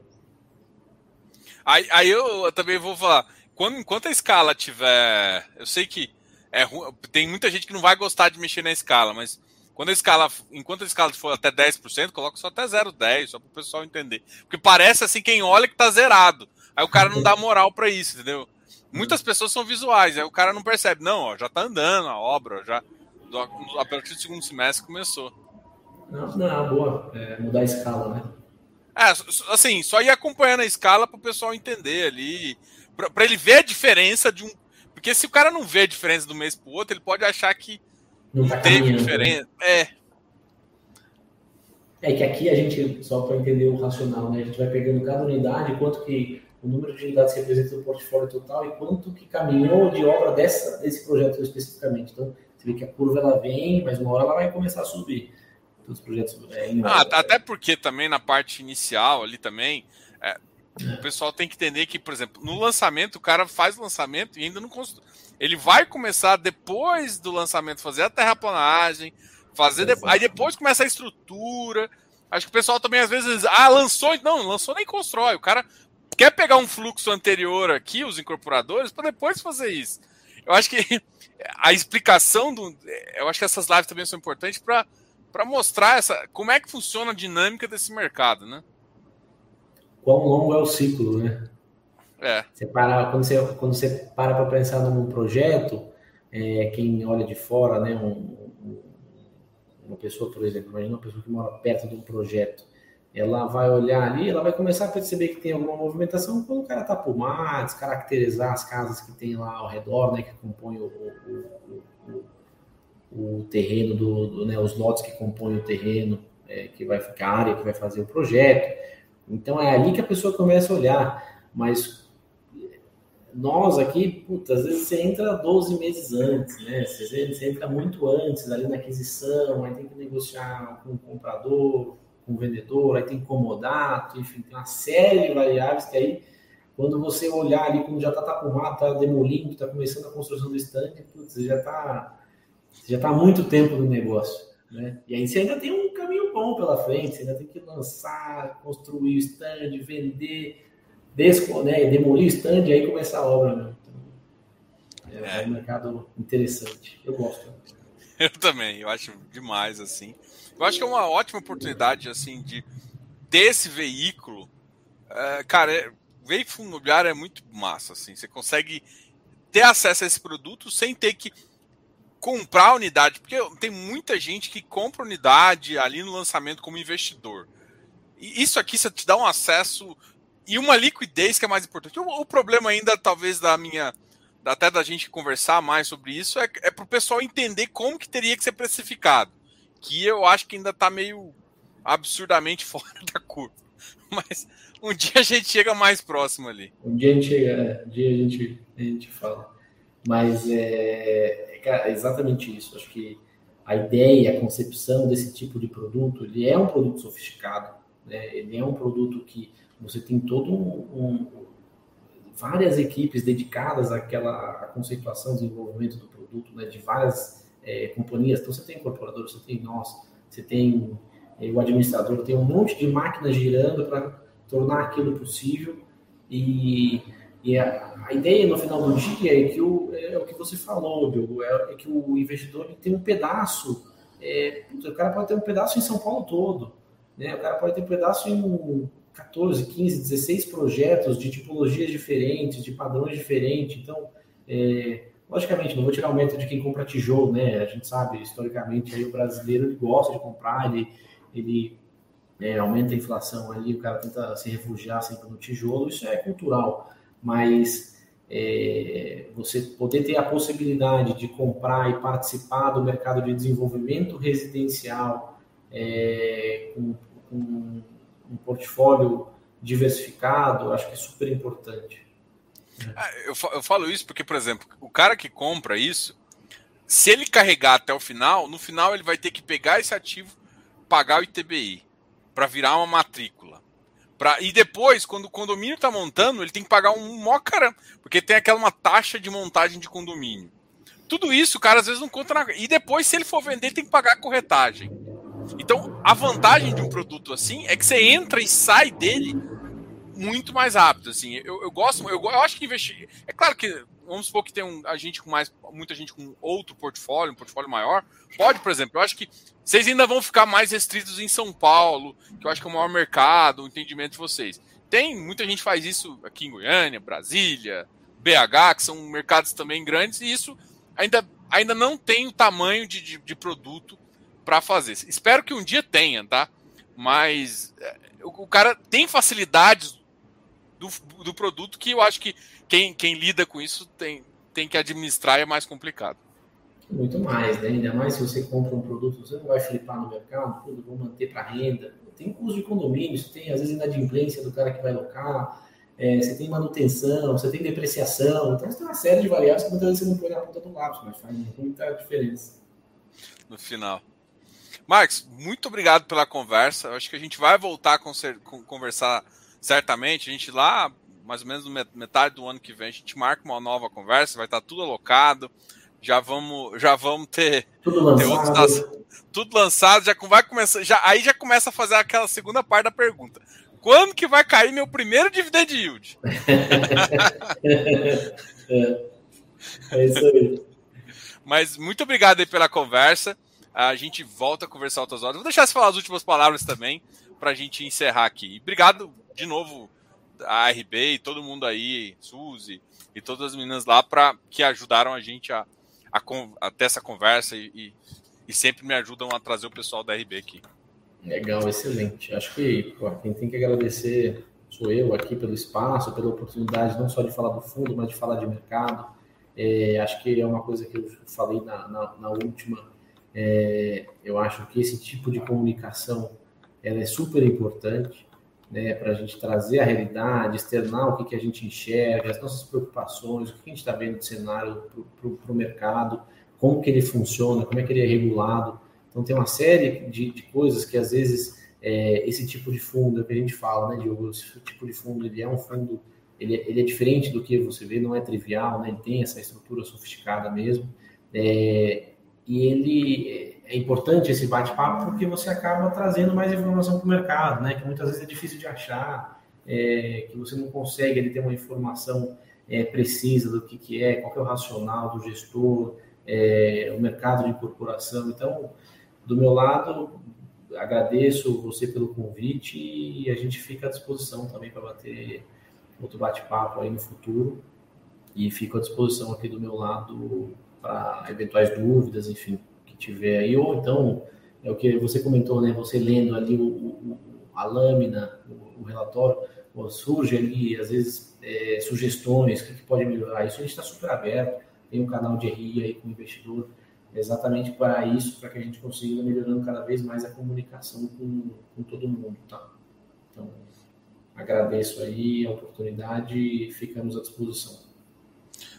S1: Aí, aí eu também vou falar, quando, enquanto a escala tiver. Eu sei que é, tem muita gente que não vai gostar de mexer na escala, mas quando a escala, enquanto a escala for até 10%, coloca só até 0,10, só para o pessoal entender. Porque parece assim, quem olha que tá zerado. Aí o cara não dá moral para isso, entendeu? Muitas pessoas são visuais, aí o cara não percebe. Não, ó, já tá andando a obra, já a partir do segundo semestre começou.
S2: Não, não, é boa. É mudar a escala, né?
S1: É, assim, só ir acompanhando a escala para o pessoal entender ali, para ele ver a diferença de um. Porque se o cara não vê a diferença do mês para o outro, ele pode achar que não, tá teve né? diferença. É.
S2: É que aqui a gente, só para entender o racional, né? A gente vai pegando cada unidade, quanto que o número de unidades representa o portfólio total e quanto que caminhou de obra dessa, desse projeto especificamente. Então, você vê que a curva ela vem, mas uma hora ela vai começar a subir. Todos os projetos. É,
S1: ah, até porque também na parte inicial ali também, é, o pessoal tem que entender que, por exemplo, no lançamento, o cara faz o lançamento e ainda não construiu. Ele vai começar depois do lançamento fazer a terraplanagem, fazer de... aí depois começa a estrutura. Acho que o pessoal também às vezes, ah, lançou, não, lançou nem constrói. O cara quer pegar um fluxo anterior aqui, os incorporadores, para depois fazer isso. Eu acho que a explicação do, eu acho que essas lives também são importantes para para mostrar essa como é que funciona a dinâmica desse mercado, né?
S2: Quão longo é o ciclo, né?
S1: É.
S2: Você para, quando, você, quando você para para pensar num projeto, é, quem olha de fora, né, um, um, uma pessoa, por exemplo, imagina uma pessoa que mora perto de um projeto, ela vai olhar ali, ela vai começar a perceber que tem alguma movimentação quando o cara tá por mar, descaracterizar as casas que tem lá ao redor, né, que compõem o, o, o, o terreno, do, do, né, os lotes que compõem o terreno, é, que vai ficar a área que vai fazer o projeto. Então é ali que a pessoa começa a olhar, mas nós aqui, puta, às vezes você entra 12 meses antes, né? Você, você entra muito antes ali na aquisição, aí tem que negociar com o comprador, com o vendedor, aí tem comodato, enfim, tem uma série de variáveis que aí, quando você olhar ali, quando já está tapumado, está demolindo, está começando a construção do stand, putz, você já está já tá há muito tempo no negócio, né? E aí você ainda tem um bom pela frente, você ainda tem que lançar, construir o stand, vender, né, demolir o stand e aí começar a obra. Né? Então, é, é, um mercado interessante. Eu gosto.
S1: Eu também, eu acho demais assim. Eu acho que é uma ótima oportunidade assim de desse veículo. É, cara, é, veículo imobiliário é muito massa assim. Você consegue ter acesso a esse produto sem ter que comprar unidade, porque tem muita gente que compra unidade ali no lançamento como investidor. E isso aqui você te dá um acesso e uma liquidez que é mais importante. O, o, problema ainda, talvez, da minha. Até da gente conversar mais sobre isso, é, é para o pessoal entender como que teria que ser precificado. Que eu acho que ainda está meio absurdamente fora da curva. Mas um dia a gente chega mais próximo ali.
S2: Um dia a gente chega, é, um dia a gente, a gente fala. Mas é, é exatamente isso. Acho que a ideia, a concepção desse tipo de produto, ele é um produto sofisticado, né? ele é um produto que você tem todo um, um várias equipes dedicadas àquela à conceituação, desenvolvimento do produto, né? de várias é, companhias. Então você tem incorporador, você tem nós, você tem é, o administrador, tem um monte de máquinas girando para tornar aquilo possível e e a, a, ideia no final do dia é que o, é, o que você falou, Diogo, é, é que o investidor tem um pedaço. É, o cara pode ter um pedaço em São Paulo todo. Né? O cara pode ter um pedaço em 14, 15, 16 projetos de tipologias diferentes, de padrões diferentes. Então, é, logicamente, não vou tirar o mérito de quem compra tijolo, né? A gente sabe, historicamente, aí o brasileiro ele gosta de comprar, ele, ele é, aumenta a inflação ali, o cara tenta se refugiar sempre no tijolo, isso é cultural mas é, você poder ter a possibilidade de comprar e participar do mercado de desenvolvimento residencial é, com, com, um portfólio diversificado, acho que é super importante.
S1: Ah, eu, eu falo isso porque, por exemplo, o cara que compra isso, se ele carregar até o final, no final ele vai ter que pegar esse ativo, pagar o ITBI para virar uma matrícula. Pra, e depois, quando o condomínio está montando, ele tem que pagar um mó caramba, porque tem aquela uma taxa de montagem de condomínio. Tudo isso, o cara às vezes não conta na. E depois, se ele for vender, tem que pagar a corretagem. Então, a vantagem de um produto assim é que você entra e sai dele muito mais rápido. Assim, eu, eu gosto, eu, eu acho que investir. É claro que vamos supor que tem um, a gente com mais, muita gente com outro portfólio, um portfólio maior. Pode, por exemplo, eu acho que vocês ainda vão ficar mais restritos em São Paulo, que eu acho que é o maior mercado, o entendimento de vocês. Tem, muita gente faz isso aqui em Goiânia, Brasília, BH, que são mercados também grandes, e isso ainda, ainda não tem o tamanho de, de, de produto para fazer. Espero que um dia tenha, tá? Mas é, o, o cara tem facilidades do, do produto que eu acho que quem, quem lida com isso tem, tem que administrar e é mais complicado.
S2: Muito mais, né? Ainda mais se você compra um produto, você não vai flipar no mercado, tudo, vou manter para renda. Tem custo de condomínio, você tem às vezes inadimplência do cara que vai locar, é, você tem manutenção, você tem depreciação, então você tem uma série de variáveis que muitas vezes você não põe na ponta do lápis, mas faz muita diferença.
S1: No final. Marcos, muito obrigado pela conversa. Eu acho que a gente vai voltar a conversar certamente. A gente lá, mais ou menos metade do ano que vem, a gente marca uma nova conversa, vai estar tudo alocado. Já vamos, já vamos ter,
S2: tudo lançado.
S1: Tudo lançado, já vai começar, já, aí já começa a fazer aquela segunda parte da pergunta. Quando que vai cair meu primeiro dividend yield?
S2: é, é isso aí.
S1: Mas muito obrigado aí pela conversa. A gente volta a conversar outras horas. Vou deixar você falar as últimas palavras também para a gente encerrar aqui. Obrigado de novo a RB e todo mundo aí, Suzy e todas as meninas lá para que ajudaram a gente a, a, a ter essa conversa e, e, e, sempre me ajudam a trazer o pessoal da RB aqui.
S2: Legal, excelente. Acho que pô, quem tem que agradecer sou eu aqui pelo espaço, pela oportunidade não só de falar do fundo, mas de falar de mercado. É, acho que é uma coisa que eu falei na, na, na última. É, eu acho que esse tipo de comunicação ela é super importante né, para a gente trazer a realidade, externar o que, que a gente enxerga, as nossas preocupações, o que a gente está vendo de cenário para o mercado, como que ele funciona, como é que ele é regulado. Então, tem uma série de, de coisas que, às vezes, é, esse tipo de fundo, é que a gente fala, né, Diogo? Esse tipo de fundo, ele é um fundo, ele, é, ele é diferente do que você vê, não é trivial, né? Ele tem essa estrutura sofisticada mesmo. É, e ele é importante esse bate-papo porque você acaba trazendo mais informação para o mercado, né? Que muitas vezes é difícil de achar, é, que você não consegue ele ter uma informação é, precisa do que, que é, qual é o racional do gestor, é, o mercado de incorporação. Então, do meu lado, agradeço você pelo convite e a gente fica à disposição também para bater outro bate-papo aí no futuro. E fico à disposição aqui do meu lado para eventuais dúvidas, enfim tiver aí, ou então, é o que você comentou, né? Você lendo ali o, o a lâmina, o, o relatório, surge ali, às vezes, é, sugestões, o que, que, pode melhorar. Isso a gente está super aberto, tem um canal de RI aí com o investidor, exatamente para isso, para que a gente consiga melhorando cada vez mais a comunicação com, com todo mundo, tá? Então, agradeço aí a oportunidade e ficamos à disposição.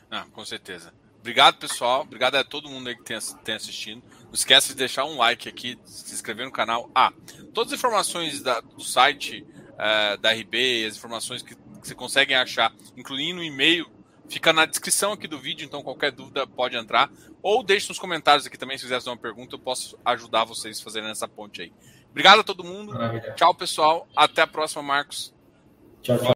S1: Ah, com certeza. Obrigado, pessoal. Obrigado a todo mundo aí que tem, tem assistindo. Não esquece de deixar um like aqui, se inscrever no canal. Ah, todas as informações da, do site uh, da RB, as informações que, que você conseguem achar, incluindo o e-mail, fica na descrição aqui do vídeo, então qualquer dúvida pode entrar. Ou deixe nos comentários aqui também, se quiser fazer uma pergunta, eu posso ajudar vocês a fazerem essa ponte aí. Obrigado a todo mundo. Maravilha. Tchau, pessoal. Até a próxima, Marcos.
S2: Tchau, tchau.